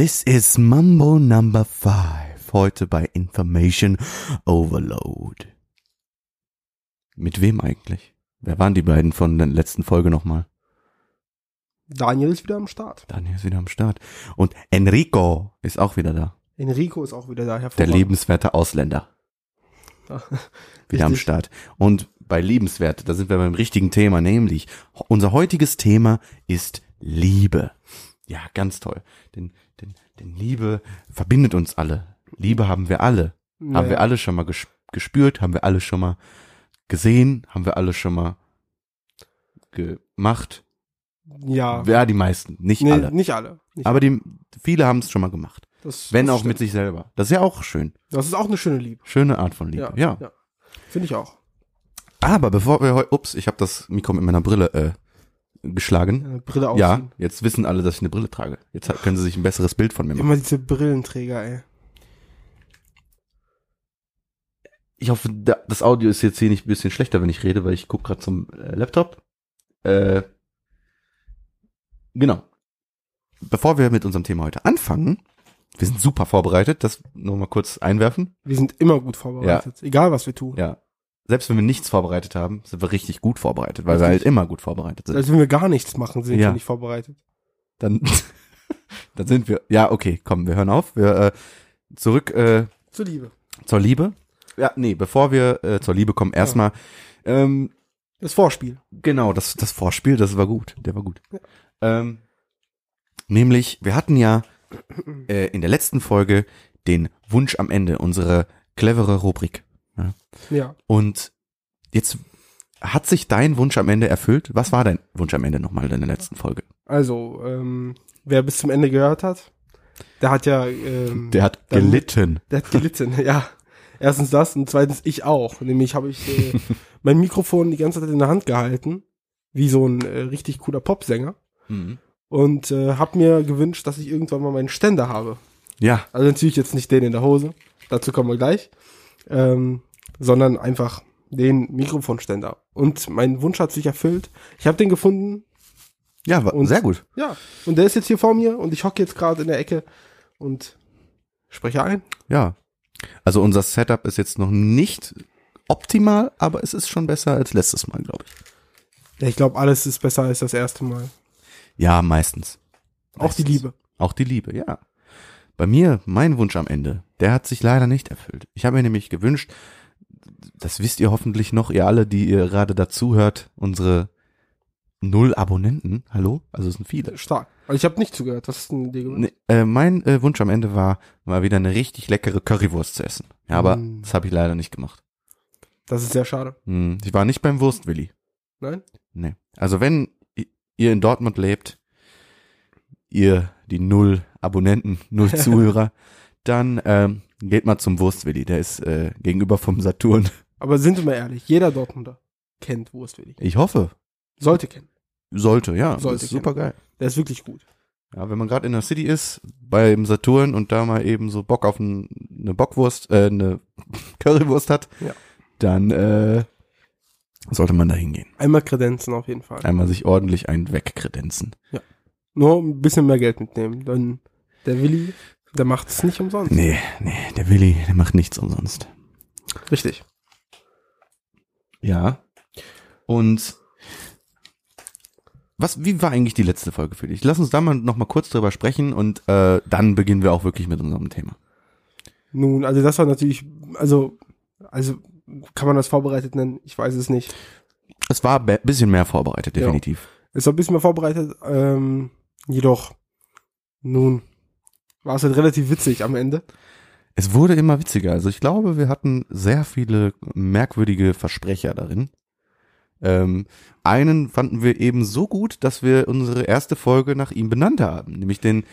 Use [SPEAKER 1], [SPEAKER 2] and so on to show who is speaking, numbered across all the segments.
[SPEAKER 1] This is Mambo Number 5. Heute bei Information Overload. Mit wem eigentlich? Wer waren die beiden von der letzten Folge nochmal?
[SPEAKER 2] Daniel ist wieder am Start.
[SPEAKER 1] Daniel ist wieder am Start. Und Enrico ist auch wieder da.
[SPEAKER 2] Enrico ist auch wieder da.
[SPEAKER 1] Der
[SPEAKER 2] hervorragend.
[SPEAKER 1] lebenswerte Ausländer. Wieder am. Start. Und bei liebenswert, da sind wir beim richtigen Thema, nämlich unser heutiges Thema ist Liebe. Ja, ganz toll. Denn, denn, Liebe verbindet uns alle. Liebe haben wir alle. Haben
[SPEAKER 2] Naja.
[SPEAKER 1] wir alle schon mal ges- gespürt, haben wir alle schon mal gesehen, haben wir alle schon mal gemacht.
[SPEAKER 2] Ja.
[SPEAKER 1] Ja, die meisten, nicht
[SPEAKER 2] Nee,
[SPEAKER 1] alle.
[SPEAKER 2] Nicht alle. Nicht
[SPEAKER 1] Aber die, viele haben es schon mal gemacht.
[SPEAKER 2] das,
[SPEAKER 1] Wenn
[SPEAKER 2] das
[SPEAKER 1] auch mit
[SPEAKER 2] stimmt.
[SPEAKER 1] sich selber. Das ist ja auch schön.
[SPEAKER 2] Das ist auch eine schöne Liebe.
[SPEAKER 1] Schöne Art von Liebe. Ja.
[SPEAKER 2] ja. Finde ich auch.
[SPEAKER 1] Aber bevor wir heute, ups, ich habe das Mikro mit meiner Brille äh, geschlagen.
[SPEAKER 2] Brille
[SPEAKER 1] Ja,
[SPEAKER 2] ausziehen.
[SPEAKER 1] jetzt wissen alle, dass ich eine Brille trage. Jetzt können sie sich ein besseres Bild von mir machen.
[SPEAKER 2] Immer diese Brillenträger, ey.
[SPEAKER 1] Ich hoffe, da, das Audio ist jetzt hier nicht ein bisschen schlechter, wenn ich rede, weil ich gucke gerade zum äh, Laptop. Äh, genau. Bevor wir mit unserem Thema heute anfangen, wir sind super vorbereitet, das nur mal kurz einwerfen.
[SPEAKER 2] Wir sind immer gut vorbereitet. Egal, was wir tun.
[SPEAKER 1] Ja. Selbst wenn wir nichts vorbereitet haben, sind wir richtig gut vorbereitet, weil wir
[SPEAKER 2] Richtig.
[SPEAKER 1] halt immer gut vorbereitet sind.
[SPEAKER 2] Als wenn wir gar nichts machen, sind
[SPEAKER 1] Ja.
[SPEAKER 2] wir nicht vorbereitet.
[SPEAKER 1] Dann, dann sind wir. Ja, okay, komm, wir hören auf. Wir äh, zurück äh,
[SPEAKER 2] Zur Liebe.
[SPEAKER 1] zur Liebe. Ja, nee, bevor wir äh, zur Liebe kommen, erstmal ähm,
[SPEAKER 2] Das Vorspiel.
[SPEAKER 1] genau das das Vorspiel, das war gut, der war gut.
[SPEAKER 2] Ja.
[SPEAKER 1] Ähm, nämlich, wir hatten ja äh, in der letzten Folge den Wunsch am Ende, unsere clevere Rubrik.
[SPEAKER 2] Ja.
[SPEAKER 1] Und jetzt hat sich dein Wunsch am Ende erfüllt. Was war dein Wunsch am Ende nochmal in der letzten Folge?
[SPEAKER 2] Also, ähm, wer bis zum Ende gehört hat, der hat ja, ähm,
[SPEAKER 1] Der hat
[SPEAKER 2] dann-
[SPEAKER 1] gelitten.
[SPEAKER 2] der hat gelitten, ja. Erstens das und zweitens ich auch. Nämlich habe ich äh, mein Mikrofon die ganze Zeit in der Hand gehalten, wie so ein äh, richtig cooler Popsänger.
[SPEAKER 1] Mhm.
[SPEAKER 2] Und äh, habe mir gewünscht, dass ich irgendwann mal meinen Ständer habe.
[SPEAKER 1] Ja,
[SPEAKER 2] Also natürlich jetzt nicht den in der Hose, dazu kommen wir gleich, ähm, sondern einfach den Mikrofonständer. Und mein Wunsch hat sich erfüllt. Ich habe den gefunden,
[SPEAKER 1] ja, war
[SPEAKER 2] Und-
[SPEAKER 1] sehr gut.
[SPEAKER 2] ja. Und der ist jetzt hier vor mir und ich hocke jetzt gerade in der Ecke und spreche ein.
[SPEAKER 1] Ja. Also unser Setup ist jetzt noch nicht optimal, aber es ist schon besser als letztes Mal, glaube ich.
[SPEAKER 2] Ja, ich glaube, alles ist besser als das erste Mal.
[SPEAKER 1] Ja, meistens.
[SPEAKER 2] Auch die. Liebe.
[SPEAKER 1] Auch die Liebe, ja. Bei mir, mein Wunsch am Ende, der hat sich leider nicht erfüllt. Ich habe mir nämlich gewünscht, das wisst ihr hoffentlich noch, ihr alle, die ihr gerade dazu hört, unsere null Abonnenten, hallo? Also es sind viele.
[SPEAKER 2] Stark. Also ich habe nicht zugehört. Was ist denn dir gewünscht?
[SPEAKER 1] Ne, äh, mein äh, Wunsch am Ende war, mal wieder eine richtig leckere Currywurst zu essen. Ja, aber
[SPEAKER 2] Mm.
[SPEAKER 1] das habe ich leider nicht gemacht.
[SPEAKER 2] Das ist sehr schade.
[SPEAKER 1] Hm, ich war nicht beim Wurstwilli.
[SPEAKER 2] Nein?
[SPEAKER 1] Nee. Also wenn ihr in Dortmund lebt, ihr die null Abonnenten, null Zuhörer, dann ähm, geht mal zum Wurstwilli. Der ist äh, gegenüber vom Saturn.
[SPEAKER 2] Aber sind wir mal ehrlich, jeder Dortmunder kennt Wurstwilli.
[SPEAKER 1] Ich hoffe,
[SPEAKER 2] Sollte kennen.
[SPEAKER 1] sollte, ja.
[SPEAKER 2] Sollte
[SPEAKER 1] super geil.
[SPEAKER 2] Der ist wirklich gut.
[SPEAKER 1] Ja, wenn man gerade in der City ist, beim Saturn und da mal eben so Bock auf ein, eine Bockwurst, äh, eine Currywurst hat,
[SPEAKER 2] Ja.
[SPEAKER 1] dann äh, sollte man da hingehen.
[SPEAKER 2] Einmal Kredenzen auf jeden Fall.
[SPEAKER 1] Einmal sich ordentlich ein wegkredenzen.
[SPEAKER 2] Nur ein bisschen mehr Geld mitnehmen. Dann der Willi, der macht es nicht umsonst.
[SPEAKER 1] Nee, nee, der Willi, der macht nichts umsonst.
[SPEAKER 2] Richtig.
[SPEAKER 1] Ja. Und was, wie war eigentlich die letzte Folge für dich? Lass uns da mal noch mal kurz drüber sprechen und äh, dann beginnen wir auch wirklich mit unserem Thema.
[SPEAKER 2] Nun, also das war natürlich, also, also kann man das vorbereitet nennen? Ich weiß es nicht.
[SPEAKER 1] Es war ein bisschen mehr vorbereitet,
[SPEAKER 2] Ja.
[SPEAKER 1] definitiv.
[SPEAKER 2] Es war ein bisschen mehr vorbereitet, ähm, jedoch, nun, war es halt relativ witzig am Ende.
[SPEAKER 1] Es wurde immer witziger. Also ich glaube, wir hatten sehr viele merkwürdige Versprecher darin. Ähm, einen fanden wir eben so gut, dass wir unsere erste Folge nach ihm benannt haben, nämlich den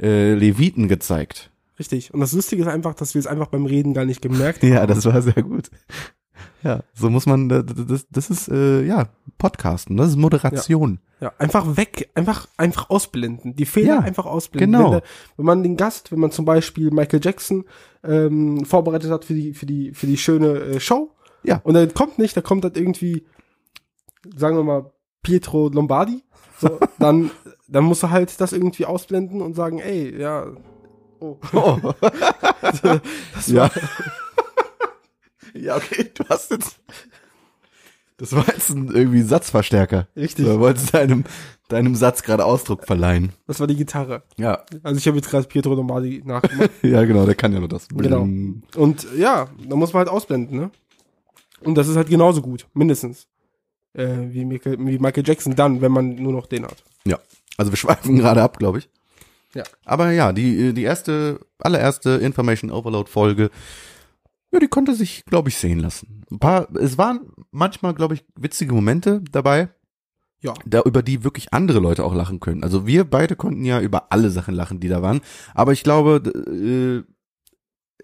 [SPEAKER 1] äh, Leviten gezeigt.
[SPEAKER 2] Richtig. Und das Lustige ist einfach, dass wir es einfach beim Reden gar nicht gemerkt haben.
[SPEAKER 1] Ja, das war sehr gut. Ja, so muss man, das, das, das ist, äh, ja, Podcasten, das ist Moderation.
[SPEAKER 2] Ja, einfach weg, einfach, einfach ausblenden. Die Fehler
[SPEAKER 1] Ja,
[SPEAKER 2] einfach ausblenden.
[SPEAKER 1] genau.
[SPEAKER 2] Wenn, der, wenn man den Gast, wenn man zum Beispiel Michael Jackson ähm, vorbereitet hat für die, für die, für die schöne äh, Show.
[SPEAKER 1] Ja.
[SPEAKER 2] Und er kommt nicht, da kommt halt irgendwie, sagen wir mal, Pietro Lombardi. So, dann dann musst du halt das irgendwie ausblenden und sagen, ey, ja, oh.
[SPEAKER 1] Oh.
[SPEAKER 2] Das
[SPEAKER 1] ja. Ja, okay, du hast jetzt. Das war jetzt ein irgendwie Satzverstärker.
[SPEAKER 2] richtig.
[SPEAKER 1] Du wolltest deinem, deinem Satz gerade Ausdruck verleihen.
[SPEAKER 2] Das war die Gitarre.
[SPEAKER 1] Ja.
[SPEAKER 2] Also ich habe jetzt gerade Pietro Lombardi nachgemacht.
[SPEAKER 1] Ja, genau, der kann ja nur das.
[SPEAKER 2] Genau. Und ja, da muss man halt ausblenden, ne? Und das ist halt genauso gut, mindestens. Äh, wie, Michael, wie Michael Jackson dann, wenn man nur noch den hat.
[SPEAKER 1] Ja. Also wir schweifen gerade ab, glaube ich.
[SPEAKER 2] Ja.
[SPEAKER 1] Aber ja, die, die erste, allererste Information Overload Folge, ja, die konnte sich, glaube ich, sehen lassen. Ein paar, es waren manchmal, glaube ich, witzige Momente dabei,
[SPEAKER 2] Ja.
[SPEAKER 1] da, über die wirklich andere Leute auch lachen können. Also wir beide konnten ja über alle Sachen lachen, die da waren. Aber ich glaube, äh,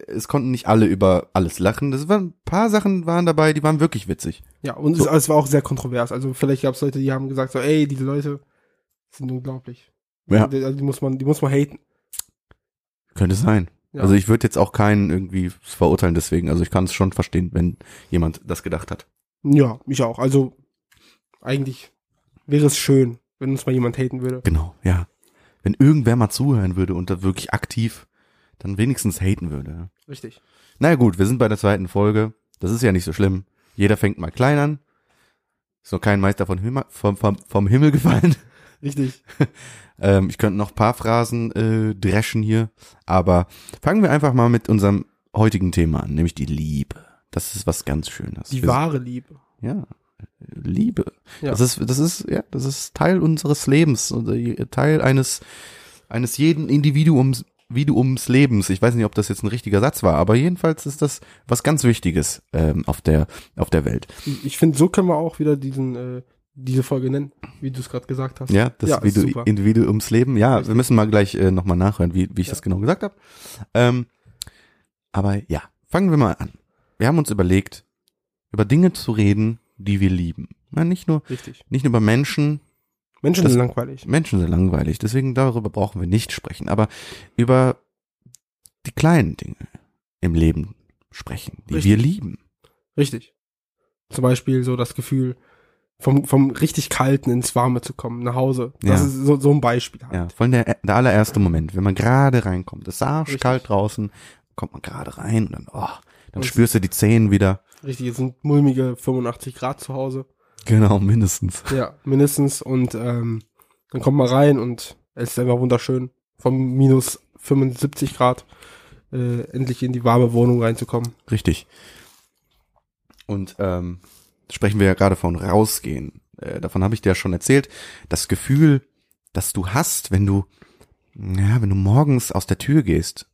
[SPEAKER 1] es konnten nicht alle über alles lachen. Das waren ein paar Sachen waren dabei, die waren wirklich witzig.
[SPEAKER 2] Ja, und es, es war auch sehr kontrovers. Also vielleicht gab es Leute, die haben gesagt so, ey, diese Leute sind unglaublich.
[SPEAKER 1] Ja.
[SPEAKER 2] Die, also die muss man, die muss man haten.
[SPEAKER 1] Könnte sein.
[SPEAKER 2] Ja.
[SPEAKER 1] Also ich würde jetzt auch keinen irgendwie verurteilen deswegen. Also ich kann es schon verstehen, wenn jemand das gedacht hat.
[SPEAKER 2] Ja, ich auch. Also eigentlich wäre es schön, wenn uns mal jemand haten würde.
[SPEAKER 1] Genau, ja. Wenn irgendwer mal zuhören würde und da wirklich aktiv dann wenigstens haten würde.
[SPEAKER 2] Richtig.
[SPEAKER 1] Na ja, gut, wir sind bei der zweiten Folge. Das ist ja nicht so schlimm. Jeder fängt mal klein an. Ist noch kein Meister von Himmel, vom, vom, vom Himmel gefallen.
[SPEAKER 2] Richtig.
[SPEAKER 1] Ähm, ich könnte noch paar Phrasen äh, dreschen hier, aber fangen wir einfach mal mit unserem heutigen Thema an, nämlich die Liebe. Das ist was ganz Schönes.
[SPEAKER 2] Die
[SPEAKER 1] Wir-
[SPEAKER 2] wahre Liebe.
[SPEAKER 1] Ja, Liebe.
[SPEAKER 2] Ja.
[SPEAKER 1] Das ist, das ist, ja, das ist Teil unseres Lebens, oder Teil eines, eines jeden Individuums, Individuums Lebens. Ich weiß nicht, ob das jetzt ein richtiger Satz war, aber jedenfalls ist das was ganz Wichtiges ähm, auf der, auf der Welt.
[SPEAKER 2] Ich finde, so können wir auch wieder diesen, äh, diese Folge nennen, wie du es gerade gesagt hast.
[SPEAKER 1] Ja, das
[SPEAKER 2] Ja, ist
[SPEAKER 1] Individu
[SPEAKER 2] super.
[SPEAKER 1] Individuumsleben. Ja, wir müssen mal gleich äh, nochmal nachhören, wie, wie ich
[SPEAKER 2] Ja.
[SPEAKER 1] das genau gesagt habe. Ähm, aber ja, fangen wir mal an. Wir haben uns überlegt, über Dinge zu reden, die wir lieben. Na, nicht nur,
[SPEAKER 2] Richtig.
[SPEAKER 1] nicht nur über Menschen,
[SPEAKER 2] Menschen
[SPEAKER 1] Das-
[SPEAKER 2] sind langweilig.
[SPEAKER 1] Menschen sind langweilig, deswegen darüber brauchen wir nicht sprechen, aber über die kleinen Dinge im Leben sprechen, die
[SPEAKER 2] Richtig.
[SPEAKER 1] wir lieben.
[SPEAKER 2] Richtig. Zum Beispiel so das Gefühl, vom, vom richtig Kalten ins Warme zu kommen, nach Hause. Das
[SPEAKER 1] Ja.
[SPEAKER 2] ist so, so ein Beispiel halt.
[SPEAKER 1] Ja, vor allem der, der allererste Moment, wenn man gerade reinkommt, es ist arschkalt draußen, kommt man gerade rein und dann, oh, dann
[SPEAKER 2] Und-
[SPEAKER 1] spürst du die Zehen wieder.
[SPEAKER 2] Richtig, es sind mulmige 85 Grad zu Hause.
[SPEAKER 1] Genau, mindestens.
[SPEAKER 2] Ja, mindestens. Und ähm, dann kommt man rein und es ist einfach wunderschön, vom minus 75 Grad äh, endlich in die warme Wohnung reinzukommen.
[SPEAKER 1] Richtig. Und ähm, sprechen wir ja gerade von rausgehen. Äh, davon habe ich dir ja schon erzählt. Das Gefühl, das du hast, wenn du, ja, wenn du morgens aus der Tür gehst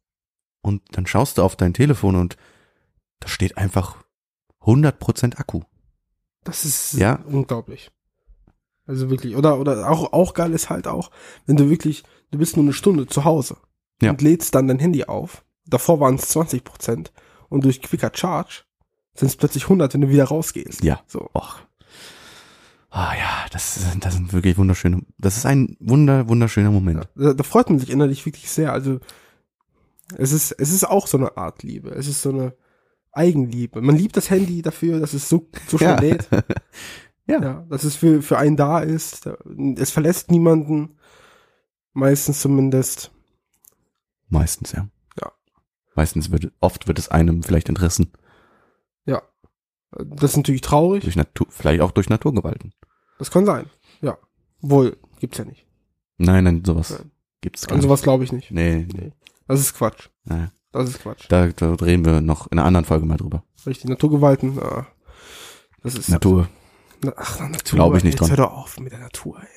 [SPEAKER 1] und dann schaust du auf dein Telefon und da steht einfach 100% Akku.
[SPEAKER 2] Das ist
[SPEAKER 1] Ja.
[SPEAKER 2] unglaublich. Also wirklich, oder, oder auch, auch geil ist halt auch, wenn du wirklich, du bist nur eine Stunde zu Hause
[SPEAKER 1] Ja.
[SPEAKER 2] und lädst dann dein Handy auf. Davor waren es 20 Prozent und durch Quicker Charge sind es plötzlich 100, wenn du wieder rausgehst.
[SPEAKER 1] Ja.
[SPEAKER 2] So.
[SPEAKER 1] Och. Ah ja, das sind, das sind wirklich wunderschöne, das ist ein wunder, wunderschöner Moment.
[SPEAKER 2] Da, da freut man sich innerlich wirklich sehr. Also es ist, es ist auch so eine Art Liebe. Es ist so eine Eigenliebe. Man liebt das Handy dafür, dass es so, so schnell
[SPEAKER 1] Ja.
[SPEAKER 2] lädt.
[SPEAKER 1] Ja.
[SPEAKER 2] Ja, dass es für, für einen da ist. Es verlässt niemanden. Meistens zumindest.
[SPEAKER 1] Meistens, ja.
[SPEAKER 2] Ja.
[SPEAKER 1] Meistens wird, oft wird es einem vielleicht entrissen.
[SPEAKER 2] Das ist natürlich traurig.
[SPEAKER 1] Durch Natur, vielleicht auch durch Naturgewalten.
[SPEAKER 2] Das kann sein. Ja. Wohl, gibt's ja nicht.
[SPEAKER 1] Nein, nein, sowas
[SPEAKER 2] Nein.
[SPEAKER 1] gibt's gar
[SPEAKER 2] An sowas glaube ich nicht.
[SPEAKER 1] Nee,
[SPEAKER 2] Nee. Das ist Quatsch.
[SPEAKER 1] nee.
[SPEAKER 2] Das ist Quatsch.
[SPEAKER 1] Da, da reden wir noch in einer anderen Folge mal drüber.
[SPEAKER 2] Richtig, Naturgewalten, ah, das ist.
[SPEAKER 1] Natur.
[SPEAKER 2] Na, ach, na, Natur.
[SPEAKER 1] Glaube ich nicht
[SPEAKER 2] Jetzt
[SPEAKER 1] dran.
[SPEAKER 2] hör doch auf mit der Natur, ey.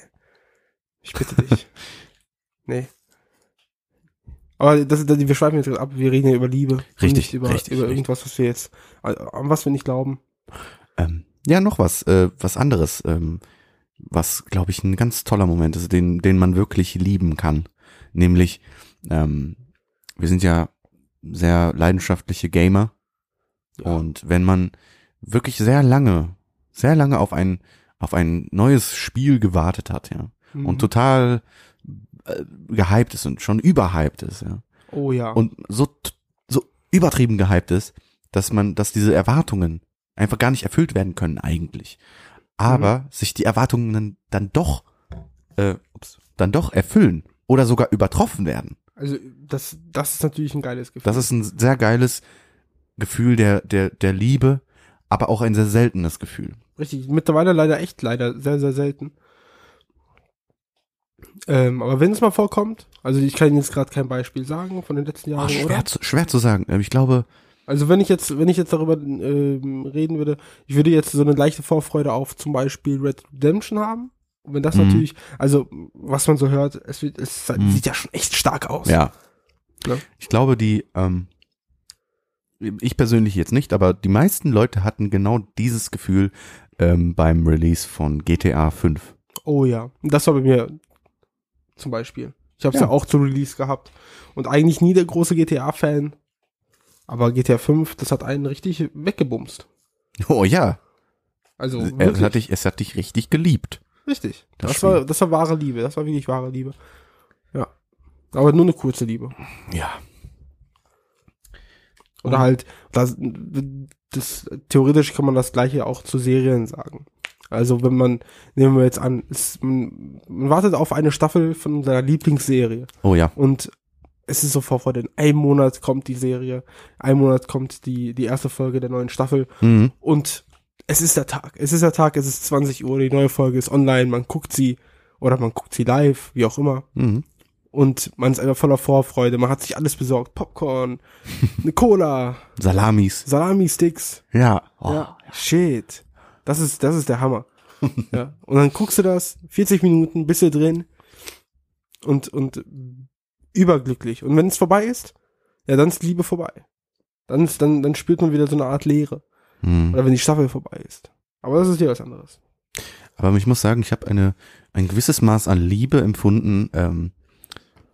[SPEAKER 2] Ich bitte dich. nee. Aber das, das, wir schweifen jetzt ab, wir reden ja über Liebe.
[SPEAKER 1] Richtig,
[SPEAKER 2] Nicht über,
[SPEAKER 1] richtig,
[SPEAKER 2] über
[SPEAKER 1] richtig.
[SPEAKER 2] irgendwas, was wir jetzt, an was wir nicht glauben.
[SPEAKER 1] Ähm, ja, noch was, äh, was anderes, ähm, was, glaube ich, ein ganz toller Moment ist, den, den man wirklich lieben kann. Nämlich, ähm, wir sind ja sehr leidenschaftliche Gamer.
[SPEAKER 2] Ja.
[SPEAKER 1] Und wenn man wirklich sehr lange, sehr lange auf ein, auf ein neues Spiel gewartet hat, ja,
[SPEAKER 2] Mhm.
[SPEAKER 1] und total äh, gehypt ist und schon überhyped ist, ja,
[SPEAKER 2] oh ja.
[SPEAKER 1] und so, so übertrieben gehypt ist, dass man, dass diese Erwartungen einfach gar nicht erfüllt werden können eigentlich. Aber sich die Erwartungen dann, doch äh, ups, dann doch erfüllen oder sogar übertroffen werden.
[SPEAKER 2] Also das, das ist natürlich ein geiles Gefühl.
[SPEAKER 1] Das ist ein sehr geiles Gefühl der, der, der Liebe, aber auch ein sehr seltenes Gefühl.
[SPEAKER 2] Richtig, mittlerweile leider echt leider sehr, sehr selten. Ähm, aber wenn es mal vorkommt, also ich kann jetzt gerade kein Beispiel sagen von den letzten
[SPEAKER 1] Oh,
[SPEAKER 2] Jahren, oder?
[SPEAKER 1] schwer, zu, schwer zu sagen. Ähm, Ich glaube,
[SPEAKER 2] Also wenn ich jetzt, wenn ich jetzt darüber ähm, reden würde, ich würde jetzt so eine leichte Vorfreude auf zum Beispiel Red Redemption haben. Und wenn das
[SPEAKER 1] Mhm.
[SPEAKER 2] natürlich, also was man so hört, es, wird, es
[SPEAKER 1] Mhm.
[SPEAKER 2] sieht ja schon echt stark aus.
[SPEAKER 1] ja.
[SPEAKER 2] Ne?
[SPEAKER 1] Ich glaube, die, ähm, ich persönlich jetzt nicht, aber die meisten Leute hatten genau dieses Gefühl ähm, beim Release von GTA 5.
[SPEAKER 2] Oh ja, das war bei mir zum Beispiel. Ich habe es
[SPEAKER 1] Ja.
[SPEAKER 2] ja. auch zu Release gehabt und eigentlich nie der große GTA-Fan, aber GTA 5, das hat einen richtig weggebumst.
[SPEAKER 1] Oh ja,
[SPEAKER 2] Also
[SPEAKER 1] es
[SPEAKER 2] wirklich,
[SPEAKER 1] hat, dich, es hat dich richtig geliebt.
[SPEAKER 2] richtig.
[SPEAKER 1] das
[SPEAKER 2] Das, war, das war wahre Liebe. Das war wirklich wahre Liebe. Ja, aber nur eine kurze Liebe.
[SPEAKER 1] Ja.
[SPEAKER 2] Oder halt, das, das, theoretisch kann man das gleiche auch zu Serien sagen. Also wenn man, nehmen wir jetzt an, es, man, man wartet auf eine Staffel von seiner Lieblingsserie
[SPEAKER 1] Oh ja.
[SPEAKER 2] und es ist so Vorfreude. In einem Monat kommt die Serie, ein Monat kommt die, die erste Folge der neuen Staffel
[SPEAKER 1] Mhm.
[SPEAKER 2] und es ist der Tag. Es ist der Tag, es ist 20 Uhr, die neue Folge ist online, man guckt sie oder man guckt sie live, wie auch immer.
[SPEAKER 1] Mhm.
[SPEAKER 2] Und man ist einfach voller Vorfreude. Man hat sich alles besorgt. Popcorn, eine Cola,
[SPEAKER 1] Salamis.
[SPEAKER 2] Salami-Sticks.
[SPEAKER 1] Ja. Oh.
[SPEAKER 2] Ja, shit. Das ist, das ist der Hammer. ja. Und dann guckst du das, 40 Minuten, bist du drin und, und überglücklich. Und wenn es vorbei ist, ja, dann ist Liebe vorbei. Dann, ist, dann, dann spürt man wieder so eine Art Leere.
[SPEAKER 1] Mhm.
[SPEAKER 2] Oder wenn die Staffel vorbei ist. Aber das ist ja was anderes.
[SPEAKER 1] Aber ich muss sagen, ich habe eine ein gewisses Maß an Liebe empfunden ähm,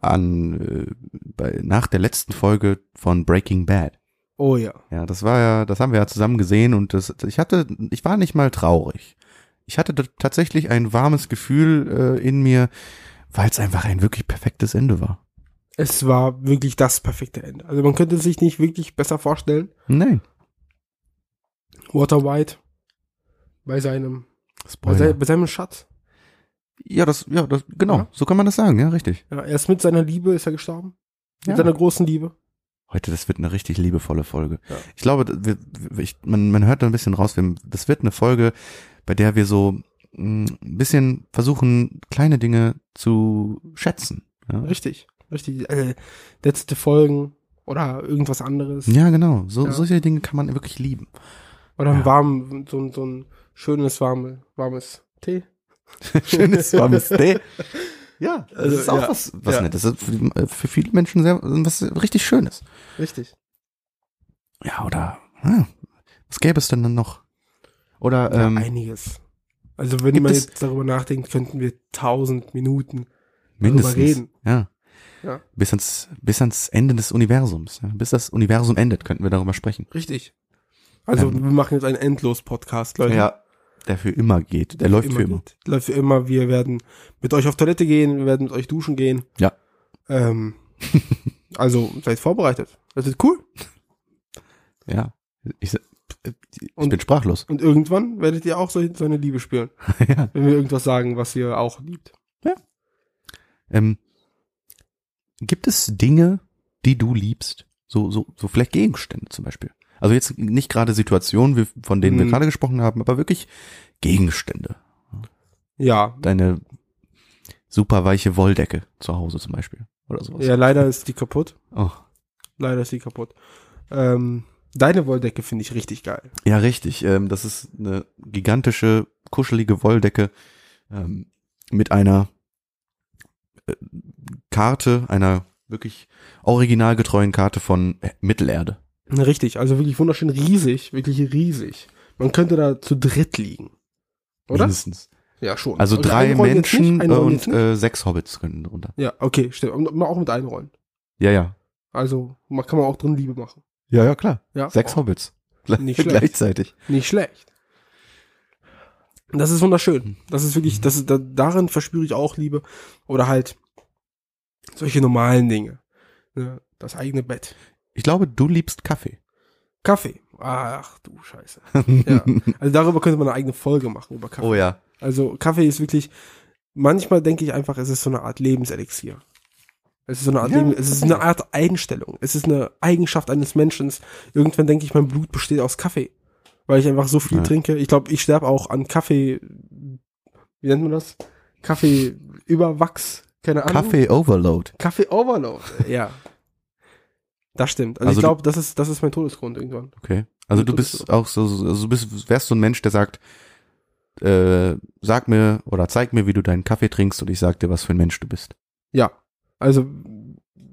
[SPEAKER 1] an äh, bei, nach der letzten Folge von Breaking Bad.
[SPEAKER 2] Oh ja.
[SPEAKER 1] Ja, das war ja, das haben wir ja zusammen gesehen und das, ich hatte, ich war nicht mal traurig. Ich hatte tatsächlich ein warmes Gefühl äh, in mir, weil es einfach ein wirklich perfektes Ende war.
[SPEAKER 2] Es war wirklich das perfekte Ende. Also man könnte sich nicht wirklich besser vorstellen.
[SPEAKER 1] Nein.
[SPEAKER 2] Walter White bei seinem, bei, sei, bei seinem Schatz.
[SPEAKER 1] Ja, das, ja, das, genau,
[SPEAKER 2] Ja.
[SPEAKER 1] so kann man das sagen, ja, richtig.
[SPEAKER 2] Ja, erst mit seiner Liebe ist er gestorben. Mit
[SPEAKER 1] Ja.
[SPEAKER 2] seiner großen Liebe.
[SPEAKER 1] Heute, das wird eine richtig liebevolle Folge. Ich glaube, wir, ich, man, man hört da ein bisschen raus, wir, das wird eine Folge, bei der wir so mh, ein bisschen versuchen, kleine Dinge zu schätzen. Ja,
[SPEAKER 2] Richtig. Äh, letzte Folgen oder irgendwas anderes.
[SPEAKER 1] ja genau. So,
[SPEAKER 2] Ja.
[SPEAKER 1] Solche Dinge kann man wirklich lieben.
[SPEAKER 2] Oder ein
[SPEAKER 1] Ja.
[SPEAKER 2] warm, so, ein- so ein schönes, warme, warmes Tee.
[SPEAKER 1] Schönes warmes Tee. Ja, das
[SPEAKER 2] Also,
[SPEAKER 1] ist auch
[SPEAKER 2] ja.
[SPEAKER 1] was, was
[SPEAKER 2] Ja.
[SPEAKER 1] Nettes. Das ist für, die- für viele Menschen sehr, was richtig Schönes.
[SPEAKER 2] Richtig.
[SPEAKER 1] Ja, oder hm, was gäbe es denn dann noch? Oder
[SPEAKER 2] Ja,
[SPEAKER 1] ähm,
[SPEAKER 2] einiges. Also wenn man jetzt darüber nachdenkt, könnten wir tausend Minuten
[SPEAKER 1] mindestens.
[SPEAKER 2] reden.
[SPEAKER 1] Ja.
[SPEAKER 2] Ja.
[SPEAKER 1] Bis ans, bis ans Ende des Universums. Ja. Bis das Universum endet, könnten wir darüber sprechen.
[SPEAKER 2] Richtig. Also
[SPEAKER 1] Ähm.
[SPEAKER 2] wir machen jetzt einen Endlos-Podcast, Leute.
[SPEAKER 1] Der für immer geht. Der, läuft für immer.
[SPEAKER 2] geht. Läuft für immer. Wir werden mit euch auf Toilette gehen, wir werden mit euch duschen gehen.
[SPEAKER 1] Ja.
[SPEAKER 2] Ähm, also seid vorbereitet. Das ist cool.
[SPEAKER 1] Ja. Ich, ich
[SPEAKER 2] Und-
[SPEAKER 1] bin sprachlos.
[SPEAKER 2] Und irgendwann werdet ihr auch so, so eine Liebe spüren.
[SPEAKER 1] ja.
[SPEAKER 2] Wenn wir irgendwas sagen, was ihr auch liebt.
[SPEAKER 1] ähm, gibt es Dinge, die du liebst? So, so, so vielleicht Gegenstände zum Beispiel. Also jetzt nicht gerade Situationen, von denen wir
[SPEAKER 2] Mhm.
[SPEAKER 1] gerade gesprochen haben, aber wirklich Gegenstände.
[SPEAKER 2] Ja.
[SPEAKER 1] Deine super weiche Wolldecke zu Hause zum Beispiel. Oder sowas.
[SPEAKER 2] Ja, leider ist die kaputt.
[SPEAKER 1] Oh.
[SPEAKER 2] Leider ist die kaputt. Ähm, deine Wolldecke finde ich richtig geil.
[SPEAKER 1] Ja, richtig. Ähm, das ist eine gigantische, kuschelige Wolldecke ähm, mit einer äh, Karte, einer wirklich originalgetreuen Karte von Mittelerde.
[SPEAKER 2] Richtig, also wirklich wunderschön riesig, wirklich riesig. Man könnte da zu dritt liegen. Oder?
[SPEAKER 1] Mindestens.
[SPEAKER 2] Ja, schon.
[SPEAKER 1] Also
[SPEAKER 2] Okay,
[SPEAKER 1] drei Menschen
[SPEAKER 2] nicht,
[SPEAKER 1] und äh, sechs Hobbits können drunter.
[SPEAKER 2] Ja, okay, stimmt. Und auch mit einrollen.
[SPEAKER 1] Ja, ja.
[SPEAKER 2] Also man kann man auch drin Liebe machen.
[SPEAKER 1] Ja, ja, klar.
[SPEAKER 2] Ja.
[SPEAKER 1] Sechs
[SPEAKER 2] Oh,
[SPEAKER 1] Hobbits.
[SPEAKER 2] Nicht schlecht.
[SPEAKER 1] Gleichzeitig.
[SPEAKER 2] Nicht schlecht. Das ist wunderschön. Das ist wirklich, das ist, da, darin verspüre ich auch Liebe. Oder halt solche normalen Dinge. Ne? Das eigene Bett.
[SPEAKER 1] Ich glaube, du liebst Kaffee.
[SPEAKER 2] Kaffee. Ach du Scheiße. Ja. Also darüber könnte man eine eigene Folge machen über Kaffee.
[SPEAKER 1] Oh ja.
[SPEAKER 2] Also Kaffee ist wirklich, manchmal denke ich einfach, es ist so eine Art Lebenselixier. Es ist so eine Art,
[SPEAKER 1] Ja,
[SPEAKER 2] Leben, es ist eine Art Einstellung. Es ist eine Eigenschaft eines Menschen. Irgendwann denke ich, mein Blut besteht aus Kaffee. Weil ich einfach so viel
[SPEAKER 1] Ja.
[SPEAKER 2] trinke. Ich glaube, ich sterbe auch an Kaffee, wie nennt man das? Kaffee Überwachs, keine Ahnung.
[SPEAKER 1] Kaffee Overload.
[SPEAKER 2] Kaffee Overload, ja. Das stimmt. Also,
[SPEAKER 1] Also
[SPEAKER 2] ich glaube, das ist, das ist mein Todesgrund irgendwann.
[SPEAKER 1] Okay. Also
[SPEAKER 2] Und
[SPEAKER 1] du bist auch so, so also du bist, wärst so ein Mensch, der sagt, äh, sag mir oder zeig mir, wie du deinen Kaffee trinkst und ich sag dir, was für ein Mensch du bist.
[SPEAKER 2] Ja. Also,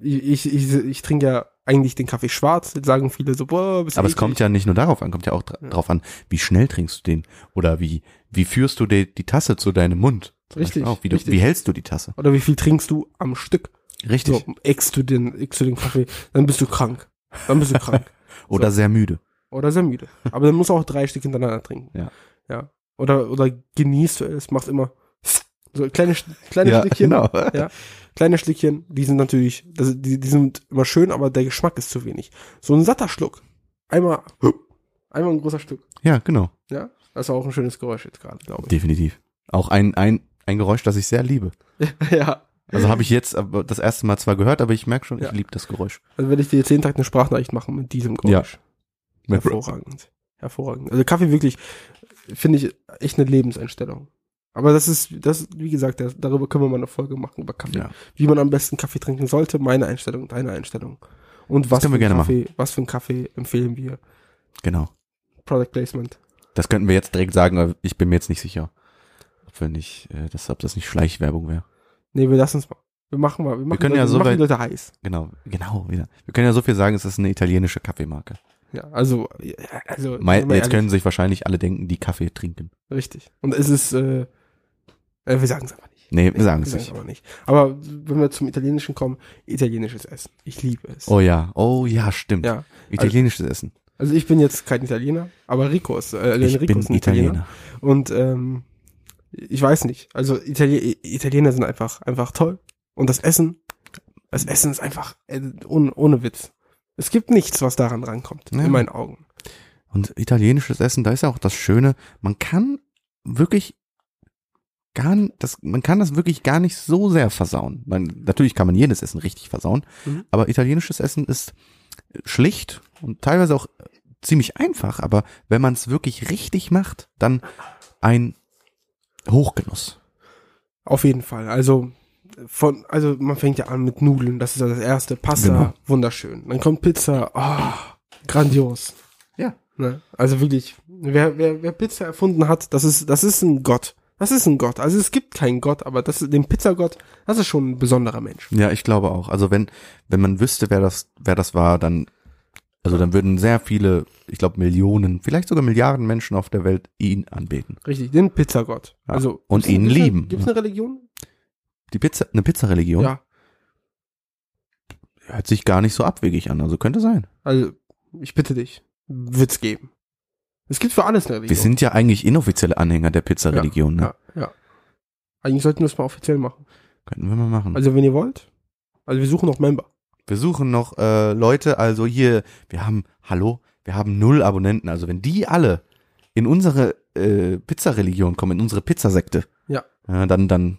[SPEAKER 2] ich, ich, ich, ich trinke ja eigentlich den Kaffee schwarz. Sagen viele so, boah, bist du
[SPEAKER 1] Aber es kommt ja nicht nur darauf an, kommt ja auch dra
[SPEAKER 2] Ja.
[SPEAKER 1] drauf an, wie schnell trinkst du den oder wie, wie führst du die, die Tasse zu deinem Mund.
[SPEAKER 2] Richtig,
[SPEAKER 1] Auch. Wie, du,
[SPEAKER 2] richtig.
[SPEAKER 1] wie hältst du die Tasse?
[SPEAKER 2] Oder wie viel trinkst du am Stück?
[SPEAKER 1] Richtig.
[SPEAKER 2] So, eckst du den, eckst du den Kaffee, dann bist du krank. Dann bist du krank.
[SPEAKER 1] Oder sehr müde.
[SPEAKER 2] Oder sehr müde. Aber dann musst du auch drei Stück hintereinander trinken.
[SPEAKER 1] Ja.
[SPEAKER 2] Ja. Oder, oder genießt du es, machst immer so kleine, kleine Stückchen.
[SPEAKER 1] genau.
[SPEAKER 2] Ja. Kleine Stückchen, die sind natürlich, das, die, die sind immer schön, aber der Geschmack ist zu wenig. So ein satter Schluck. Einmal, einmal ein großer Stück.
[SPEAKER 1] Ja, genau.
[SPEAKER 2] Ja. Das ist auch ein schönes Geräusch jetzt gerade, glaube
[SPEAKER 1] Definitiv. Auch ein, ein, ein Geräusch, das ich sehr liebe.
[SPEAKER 2] ja.
[SPEAKER 1] Also habe ich jetzt aber das erste Mal zwar gehört, aber ich merke schon, ich
[SPEAKER 2] Ja.
[SPEAKER 1] liebe das Geräusch.
[SPEAKER 2] Also werde ich dir jetzt jeden Tag eine Sprachnachricht machen mit diesem Geräusch. Hervorragend. Hervorragend. Also Kaffee wirklich, finde ich, echt eine Lebenseinstellung. Aber das ist, das, wie gesagt, darüber können wir mal eine Folge machen über Kaffee.
[SPEAKER 1] Ja.
[SPEAKER 2] Wie man am besten Kaffee trinken sollte, meine Einstellung, deine Einstellung. Und was für einen Kaffee, was für einen Kaffee empfehlen wir?
[SPEAKER 1] Genau.
[SPEAKER 2] Product Placement.
[SPEAKER 1] Das könnten wir jetzt direkt sagen, aber ich bin mir jetzt nicht sicher, ob wir nicht, äh, das, ob das nicht Schleichwerbung wäre.
[SPEAKER 2] Nee, wir lassen es mal. Wir machen mal, wir machen,
[SPEAKER 1] können
[SPEAKER 2] Leute,
[SPEAKER 1] ja so
[SPEAKER 2] wir machen
[SPEAKER 1] weit-
[SPEAKER 2] die Leute heiß.
[SPEAKER 1] Genau, genau. Wieder. Wir können ja so viel sagen, es ist eine italienische Kaffeemarke.
[SPEAKER 2] Ja, also, also, wir
[SPEAKER 1] jetzt
[SPEAKER 2] ehrlich,
[SPEAKER 1] können sich wahrscheinlich alle denken, die Kaffee trinken.
[SPEAKER 2] richtig. Und es ist, äh, äh wir sagen es aber nicht.
[SPEAKER 1] Nee, wir sagen es
[SPEAKER 2] Wir
[SPEAKER 1] nicht.
[SPEAKER 2] aber nicht. Aber wenn wir zum Italienischen kommen, italienisches Essen. Ich liebe es.
[SPEAKER 1] Oh ja, oh ja, stimmt.
[SPEAKER 2] Ja.
[SPEAKER 1] Italienisches Essen.
[SPEAKER 2] Also ich bin jetzt kein Italiener, aber Rico ist, äh,
[SPEAKER 1] Ich
[SPEAKER 2] Rico
[SPEAKER 1] bin
[SPEAKER 2] ist ein Italiener.
[SPEAKER 1] Italiener.
[SPEAKER 2] Und ähm, ich weiß nicht. Also Itali Italiener sind einfach einfach toll. Und das Essen, das Essen ist einfach äh, ohne, ohne Witz. Es gibt nichts, was daran rankommt,
[SPEAKER 1] Ja.
[SPEAKER 2] in meinen Augen.
[SPEAKER 1] Und italienisches Essen, da ist ja auch das Schöne, man kann wirklich gar das, man kann das wirklich gar nicht so sehr versauen. Man, natürlich kann man jedes Essen richtig versauen,
[SPEAKER 2] Mhm.
[SPEAKER 1] aber italienisches Essen ist schlicht und teilweise auch ziemlich einfach, aber wenn man es wirklich richtig macht, dann ein Hochgenuss.
[SPEAKER 2] Auf jeden Fall. Also von, also man fängt ja an mit Nudeln, das ist ja das erste. Pasta,
[SPEAKER 1] Genau.
[SPEAKER 2] wunderschön. Dann kommt Pizza, oh, grandios.
[SPEAKER 1] Ja.
[SPEAKER 2] Ne? Also wirklich, wer, wer, wer Pizza erfunden hat, das ist, das ist ein Gott. Das ist ein Gott. Also es gibt keinen Gott, aber das ist den Pizzagott, das ist schon ein besonderer Mensch.
[SPEAKER 1] Ja, ich glaube auch. Also wenn, wenn man wüsste, wer das, wer das war, dann, also dann würden sehr viele, ich glaube Millionen, vielleicht sogar Milliarden Menschen auf der Welt ihn anbeten.
[SPEAKER 2] Richtig, den Pizzagott.
[SPEAKER 1] Ja.
[SPEAKER 2] Also
[SPEAKER 1] Und ihn
[SPEAKER 2] eine-
[SPEAKER 1] lieben.
[SPEAKER 2] Gibt's eine Religion?
[SPEAKER 1] Die Pizza, eine Pizzareligion
[SPEAKER 2] Ja.
[SPEAKER 1] hört sich gar nicht so abwegig an, also könnte sein.
[SPEAKER 2] Also ich bitte dich, wird's geben. Es gibt für alles eine Religion.
[SPEAKER 1] Wir sind ja eigentlich inoffizielle Anhänger der Pizzareligion, ne?
[SPEAKER 2] ja, ja. Eigentlich sollten wir es mal offiziell machen.
[SPEAKER 1] Könnten wir mal machen.
[SPEAKER 2] Also wenn ihr wollt. Also wir suchen noch Member.
[SPEAKER 1] Wir suchen noch äh, Leute, also hier, wir haben, hallo, wir haben null Abonnenten, also wenn die alle in unsere äh, Pizzareligion kommen, in unsere Pizzasekte,
[SPEAKER 2] Ja.
[SPEAKER 1] ja, dann, dann,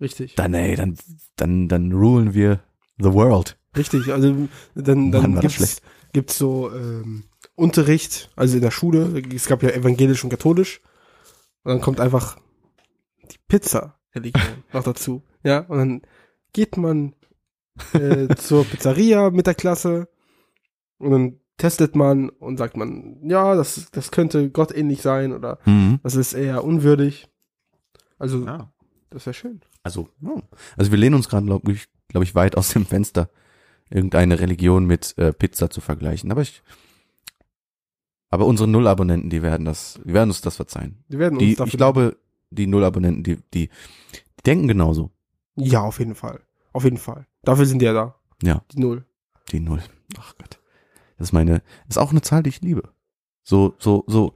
[SPEAKER 2] Richtig.
[SPEAKER 1] dann, ey, dann, dann, dann rulen wir the world.
[SPEAKER 2] Richtig. Also dann, dann gibt's, gibt's so ähm, Unterricht, also in der Schule. Es gab ja evangelisch und katholisch. Und dann kommt einfach die Pizza-Religion noch dazu. Ja. Und dann geht man äh, zur Pizzeria mit der Klasse und dann testet man und sagt man, ja, das, das könnte gottähnlich sein oder
[SPEAKER 1] Mhm.
[SPEAKER 2] das ist eher unwürdig. Also,
[SPEAKER 1] Ja.
[SPEAKER 2] das wäre schön.
[SPEAKER 1] Also, also wir lehnen uns gerade, glaube ich, glaube ich, weit aus dem Fenster, irgendeine Religion mit äh, Pizza zu vergleichen. Aber ich, aber unsere Null-Abonnenten, die werden das, die werden uns das verzeihen.
[SPEAKER 2] Wir werden uns
[SPEAKER 1] Die, ich glaube, die Null-Abonnenten, die, die, die denken genauso.
[SPEAKER 2] Ja, auf jeden Fall. Auf jeden Fall. Dafür sind die ja da.
[SPEAKER 1] Ja.
[SPEAKER 2] Die Null.
[SPEAKER 1] Die Null. Ach Gott. Das ist meine, das ist auch eine Zahl, die ich liebe. So, so, so,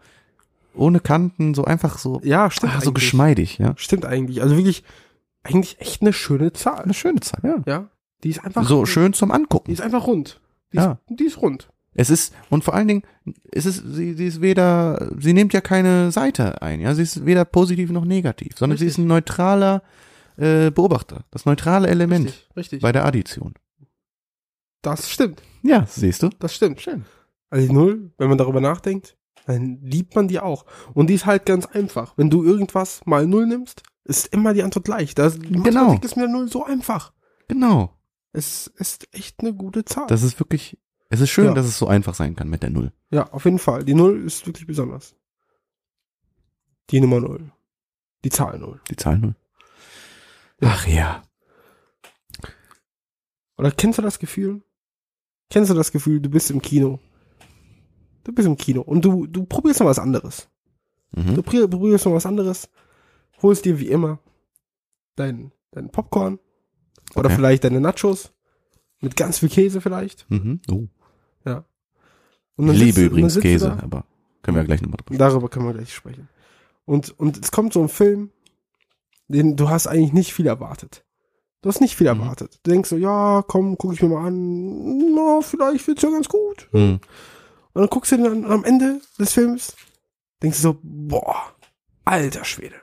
[SPEAKER 1] ohne Kanten, so einfach so,
[SPEAKER 2] Ja, stimmt.
[SPEAKER 1] ah, so
[SPEAKER 2] eigentlich.
[SPEAKER 1] geschmeidig, ja.
[SPEAKER 2] Stimmt eigentlich. Also wirklich, eigentlich echt eine schöne Zahl.
[SPEAKER 1] Eine schöne Zahl, ja.
[SPEAKER 2] Ja. Die ist einfach
[SPEAKER 1] So schön zum
[SPEAKER 2] Die
[SPEAKER 1] Angucken.
[SPEAKER 2] ist einfach rund. Die,
[SPEAKER 1] Ja.
[SPEAKER 2] ist, die ist rund.
[SPEAKER 1] Es ist, und vor allen Dingen, es ist, sie, sie ist weder, sie nimmt ja keine Seite ein, ja, sie ist weder positiv noch negativ, sondern sie
[SPEAKER 2] Richtig.
[SPEAKER 1] ist ein neutraler äh, Beobachter, das neutrale Element
[SPEAKER 2] Richtig, richtig.
[SPEAKER 1] bei der Addition.
[SPEAKER 2] Das stimmt,
[SPEAKER 1] Ja, siehst du?
[SPEAKER 2] das stimmt. Schön. Also die Null, wenn man darüber nachdenkt, dann liebt man die auch. Und die ist halt ganz einfach. Wenn du irgendwas mal Null nimmst, ist immer die Antwort gleich. Das, die
[SPEAKER 1] Genau.
[SPEAKER 2] Mathematik ist mit der Null so einfach.
[SPEAKER 1] Genau.
[SPEAKER 2] Es ist echt eine gute Zahl.
[SPEAKER 1] Das ist wirklich, es ist schön,
[SPEAKER 2] Ja.
[SPEAKER 1] dass es so einfach sein kann mit der Null.
[SPEAKER 2] ja, auf jeden Fall. Die Null ist wirklich besonders. Die Nummer Null. Die Zahl Null.
[SPEAKER 1] Die Zahl Null.
[SPEAKER 2] Ja.
[SPEAKER 1] Ach ja.
[SPEAKER 2] Oder kennst du das Gefühl? Kennst du das Gefühl, du bist im Kino? Du bist im Kino und du, du probierst mal was anderes. Du
[SPEAKER 1] Mhm.
[SPEAKER 2] probier- probierst mal was anderes, holst dir wie immer dein, dein Popcorn oder
[SPEAKER 1] Okay.
[SPEAKER 2] vielleicht deine Nachos mit ganz viel Käse vielleicht.
[SPEAKER 1] Mhm. Oh.
[SPEAKER 2] Und
[SPEAKER 1] Ich liebe übrigens
[SPEAKER 2] du
[SPEAKER 1] Käse, aber können wir gleich nochmal drüber
[SPEAKER 2] Darüber können wir gleich sprechen. Und, und es kommt so ein Film, den du hast eigentlich nicht viel erwartet. Du hast nicht viel
[SPEAKER 1] Mhm.
[SPEAKER 2] erwartet. Du denkst so, ja, komm, guck ich mir mal an. Na, vielleicht wird's ja ganz gut.
[SPEAKER 1] Mhm.
[SPEAKER 2] Und dann guckst du den an, am Ende des Films, denkst du so, boah, alter Schwede.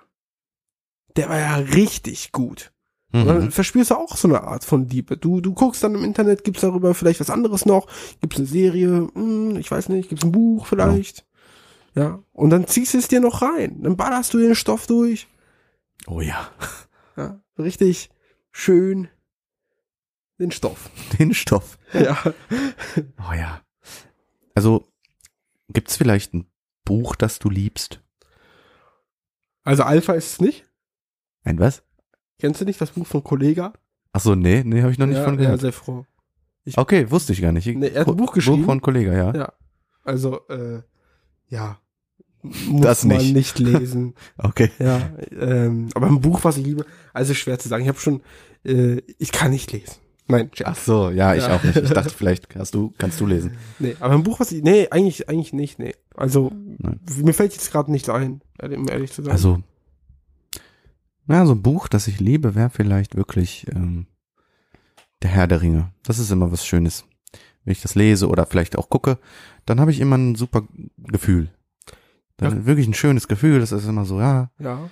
[SPEAKER 2] Der war ja richtig gut. Und dann
[SPEAKER 1] Mhm.
[SPEAKER 2] verspürst du auch so eine Art von Liebe. Du, du guckst dann im Internet, gibt's darüber vielleicht was anderes noch, gibt's eine Serie, hm, ich weiß nicht, gibt's ein Buch vielleicht. Ja. Und dann ziehst du es dir noch rein. Dann ballerst du den Stoff durch.
[SPEAKER 1] Oh ja.
[SPEAKER 2] Ja. Richtig schön den Stoff.
[SPEAKER 1] Den Stoff.
[SPEAKER 2] Ja.
[SPEAKER 1] Oh ja. Also, gibt's vielleicht ein Buch, das du liebst?
[SPEAKER 2] Also Alpha ist es nicht.
[SPEAKER 1] Ein was?
[SPEAKER 2] Kennst du nicht das Buch von Kollega?
[SPEAKER 1] Ach so, nee, nee, habe ich noch nicht
[SPEAKER 2] ja,
[SPEAKER 1] von
[SPEAKER 2] ja,
[SPEAKER 1] gehört.
[SPEAKER 2] sehr froh.
[SPEAKER 1] okay, wusste ich gar nicht.
[SPEAKER 2] Nee, er hat ein Buch geschrieben.
[SPEAKER 1] Buch von Kollege, ja.
[SPEAKER 2] Ja. Also, äh, ja. Muss
[SPEAKER 1] Das
[SPEAKER 2] man
[SPEAKER 1] nicht.
[SPEAKER 2] nicht lesen.
[SPEAKER 1] Okay.
[SPEAKER 2] Ja, ähm, aber ein Buch, was ich liebe, also schwer zu sagen. Ich habe schon, äh, ich kann nicht lesen. Nein,
[SPEAKER 1] Ach so, ja, ich
[SPEAKER 2] Ja.
[SPEAKER 1] auch nicht. Ich dachte, vielleicht hast du, kannst du lesen.
[SPEAKER 2] nee, aber ein Buch, was ich, nee, eigentlich, eigentlich nicht, nee. Also
[SPEAKER 1] Nein.
[SPEAKER 2] mir fällt jetzt gerade nichts ein, ehrlich- um ehrlich zu sein.
[SPEAKER 1] Also, na, so ein Buch, das ich liebe, wäre vielleicht wirklich ähm, Der Herr der Ringe. Das ist immer was Schönes. Wenn ich das lese oder vielleicht auch gucke, dann habe ich immer ein super Gefühl. Dann
[SPEAKER 2] Ja.
[SPEAKER 1] Wirklich ein schönes Gefühl. Das ist immer so, ja,
[SPEAKER 2] ja.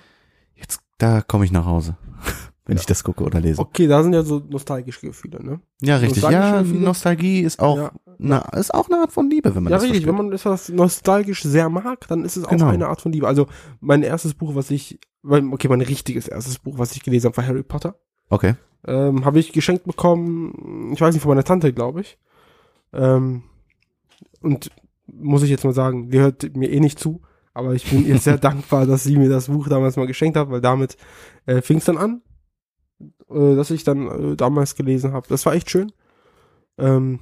[SPEAKER 1] jetzt, da komme ich nach Hause. Wenn
[SPEAKER 2] Ja.
[SPEAKER 1] ich das gucke oder lese.
[SPEAKER 2] Okay, da sind ja so nostalgische Gefühle, ne?
[SPEAKER 1] Ja, richtig. Ja,
[SPEAKER 2] Gefühle?
[SPEAKER 1] Nostalgie ist auch,
[SPEAKER 2] ja,
[SPEAKER 1] na, ist auch eine Art von Liebe, wenn man
[SPEAKER 2] ja
[SPEAKER 1] das
[SPEAKER 2] richtig.
[SPEAKER 1] versteht.
[SPEAKER 2] Wenn man etwas nostalgisch sehr mag, dann ist es auch
[SPEAKER 1] Genau.
[SPEAKER 2] eine Art von Liebe. Also mein erstes Buch, was ich, okay, mein richtiges erstes Buch, was ich gelesen habe, war Harry Potter.
[SPEAKER 1] Okay.
[SPEAKER 2] Ähm, habe ich geschenkt bekommen, ich weiß nicht, von meiner Tante, glaube ich. Ähm, und muss ich jetzt mal sagen, die hört mir eh nicht zu, aber ich bin ihr sehr dankbar, dass sie mir das Buch damals mal geschenkt hat, weil damit äh, fing es dann an, äh, dass ich dann äh, damals gelesen habe. Das war echt schön. Ähm,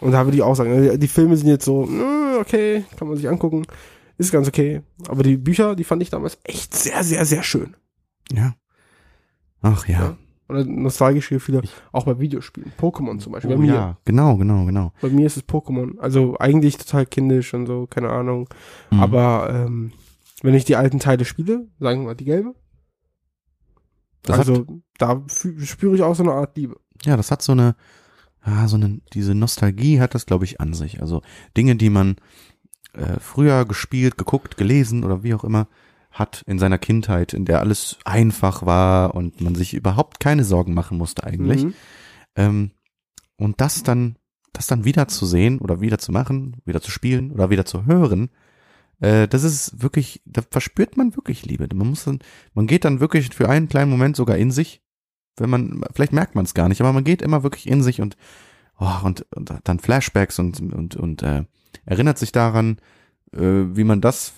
[SPEAKER 2] und da würde ich auch sagen, äh, die Filme sind jetzt so, äh, okay, kann man sich angucken, ist ganz okay. Aber die Bücher, die fand ich damals echt sehr, sehr, sehr schön.
[SPEAKER 1] Ja. Ach ja.
[SPEAKER 2] Ja. Oder nostalgische Gefühle, auch bei Videospielen. Pokémon zum Beispiel.
[SPEAKER 1] Oh,
[SPEAKER 2] bei mir.
[SPEAKER 1] ja, genau, genau, genau.
[SPEAKER 2] Bei mir ist es Pokémon. Also eigentlich total kindisch und so, keine Ahnung.
[SPEAKER 1] Mhm.
[SPEAKER 2] Aber ähm, wenn ich die alten Teile spiele, sagen wir mal die gelbe,
[SPEAKER 1] das hat,
[SPEAKER 2] also da fü- spüre ich auch so eine Art Liebe.
[SPEAKER 1] ja, das hat so eine, ah, so eine, diese Nostalgie hat das, glaube ich, an sich. Also Dinge, die man äh, früher gespielt, geguckt, gelesen oder wie auch immer hat in seiner Kindheit, in der alles einfach war und man sich überhaupt keine Sorgen machen musste eigentlich.
[SPEAKER 2] Mhm.
[SPEAKER 1] Ähm, und das dann, das dann wieder zu sehen oder wieder zu machen, wieder zu spielen oder wieder zu hören, äh, das ist wirklich, da verspürt man wirklich Liebe. Man muss dann, man geht dann wirklich für einen kleinen Moment sogar in sich, wenn man, vielleicht merkt man es gar nicht, aber man geht immer wirklich in sich und, oh, und, und dann Flashbacks und, und, und äh, erinnert sich daran, äh, wie man das,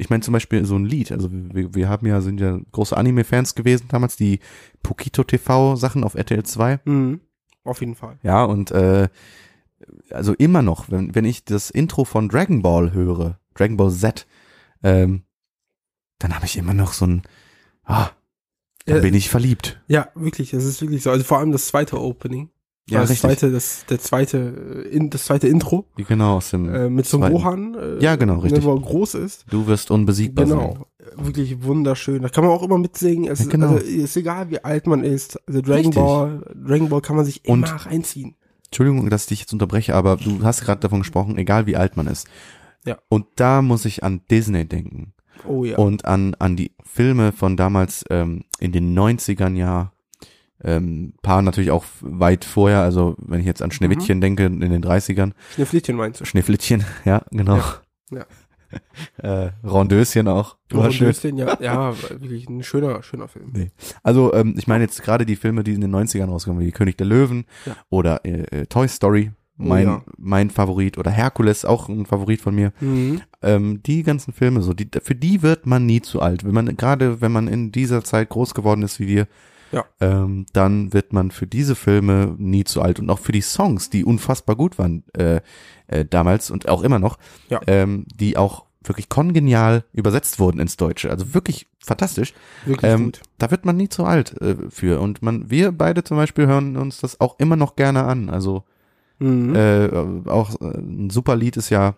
[SPEAKER 1] ich meine zum Beispiel so ein Lied, also wir, wir haben ja, sind ja große Anime-Fans gewesen damals, die Pokito TV Sachen auf RTL 2.
[SPEAKER 2] Mhm. Auf jeden Fall.
[SPEAKER 1] Ja, und äh, also immer noch, wenn, wenn ich das Intro von Dragon Ball höre, Dragon Ball Z, ähm, dann habe ich immer noch so ein, ah, dann
[SPEAKER 2] Ja,
[SPEAKER 1] bin ich verliebt.
[SPEAKER 2] Ja, wirklich, das ist wirklich so. Also vor allem das zweite Opening.
[SPEAKER 1] Ja,
[SPEAKER 2] das zweite, das, der zweite, äh, in, das zweite Intro,
[SPEAKER 1] Genau, aus dem,
[SPEAKER 2] äh, mit so einem. Gohan, äh,
[SPEAKER 1] Ja, genau,
[SPEAKER 2] ne,
[SPEAKER 1] richtig.
[SPEAKER 2] wo er groß ist.
[SPEAKER 1] du wirst unbesiegbar sein.
[SPEAKER 2] Genau. Wirklich wunderschön. Da kann man auch immer mitsingen. Es
[SPEAKER 1] Ja,
[SPEAKER 2] ist,
[SPEAKER 1] genau.
[SPEAKER 2] also, ist egal, wie alt man ist. Also Dragon
[SPEAKER 1] Richtig.
[SPEAKER 2] Ball, Dragon Ball kann man sich
[SPEAKER 1] Und-
[SPEAKER 2] immer reinziehen.
[SPEAKER 1] Entschuldigung, dass ich dich jetzt unterbreche, aber du hast gerade davon gesprochen, egal wie alt man ist.
[SPEAKER 2] Ja.
[SPEAKER 1] Und da muss ich an Disney denken.
[SPEAKER 2] Oh ja.
[SPEAKER 1] Und an, an die Filme von damals ähm, in den 90ern ja. Ähm, paar natürlich auch weit vorher, also wenn ich jetzt an Schneewittchen
[SPEAKER 2] Mhm.
[SPEAKER 1] denke, in den 30ern.
[SPEAKER 2] Schneeflittchen meinst du?
[SPEAKER 1] Schneeflittchen, ja, genau.
[SPEAKER 2] Ja,
[SPEAKER 1] äh, Rondöschen auch.
[SPEAKER 2] Rondöschen, ja, ja, wirklich ein schöner, schöner Film.
[SPEAKER 1] Nee. Also ähm, ich meine jetzt gerade die Filme, die in den 90ern rauskommen, wie König der Löwen
[SPEAKER 2] Ja.
[SPEAKER 1] oder äh, äh, Toy Story,
[SPEAKER 2] Oh
[SPEAKER 1] mein,
[SPEAKER 2] ja.
[SPEAKER 1] mein Favorit oder Herkules, auch ein Favorit von mir.
[SPEAKER 2] Mhm.
[SPEAKER 1] Ähm, die ganzen Filme, so die, für die wird man nie zu alt. Wenn man gerade, wenn man in dieser Zeit groß geworden ist wie wir,
[SPEAKER 2] Ja.
[SPEAKER 1] ähm, dann wird man für diese Filme nie zu alt und auch für die Songs, die unfassbar gut waren äh, äh, damals und auch immer noch,
[SPEAKER 2] Ja.
[SPEAKER 1] ähm, die auch wirklich kongenial übersetzt wurden ins Deutsche. Also wirklich fantastisch.
[SPEAKER 2] Wirklich
[SPEAKER 1] Ähm,
[SPEAKER 2] gut.
[SPEAKER 1] da wird man nie zu alt äh, für. Und man, wir beide zum Beispiel hören uns das auch immer noch gerne an. Also
[SPEAKER 2] Mhm.
[SPEAKER 1] äh, auch äh, ein super Lied ist ja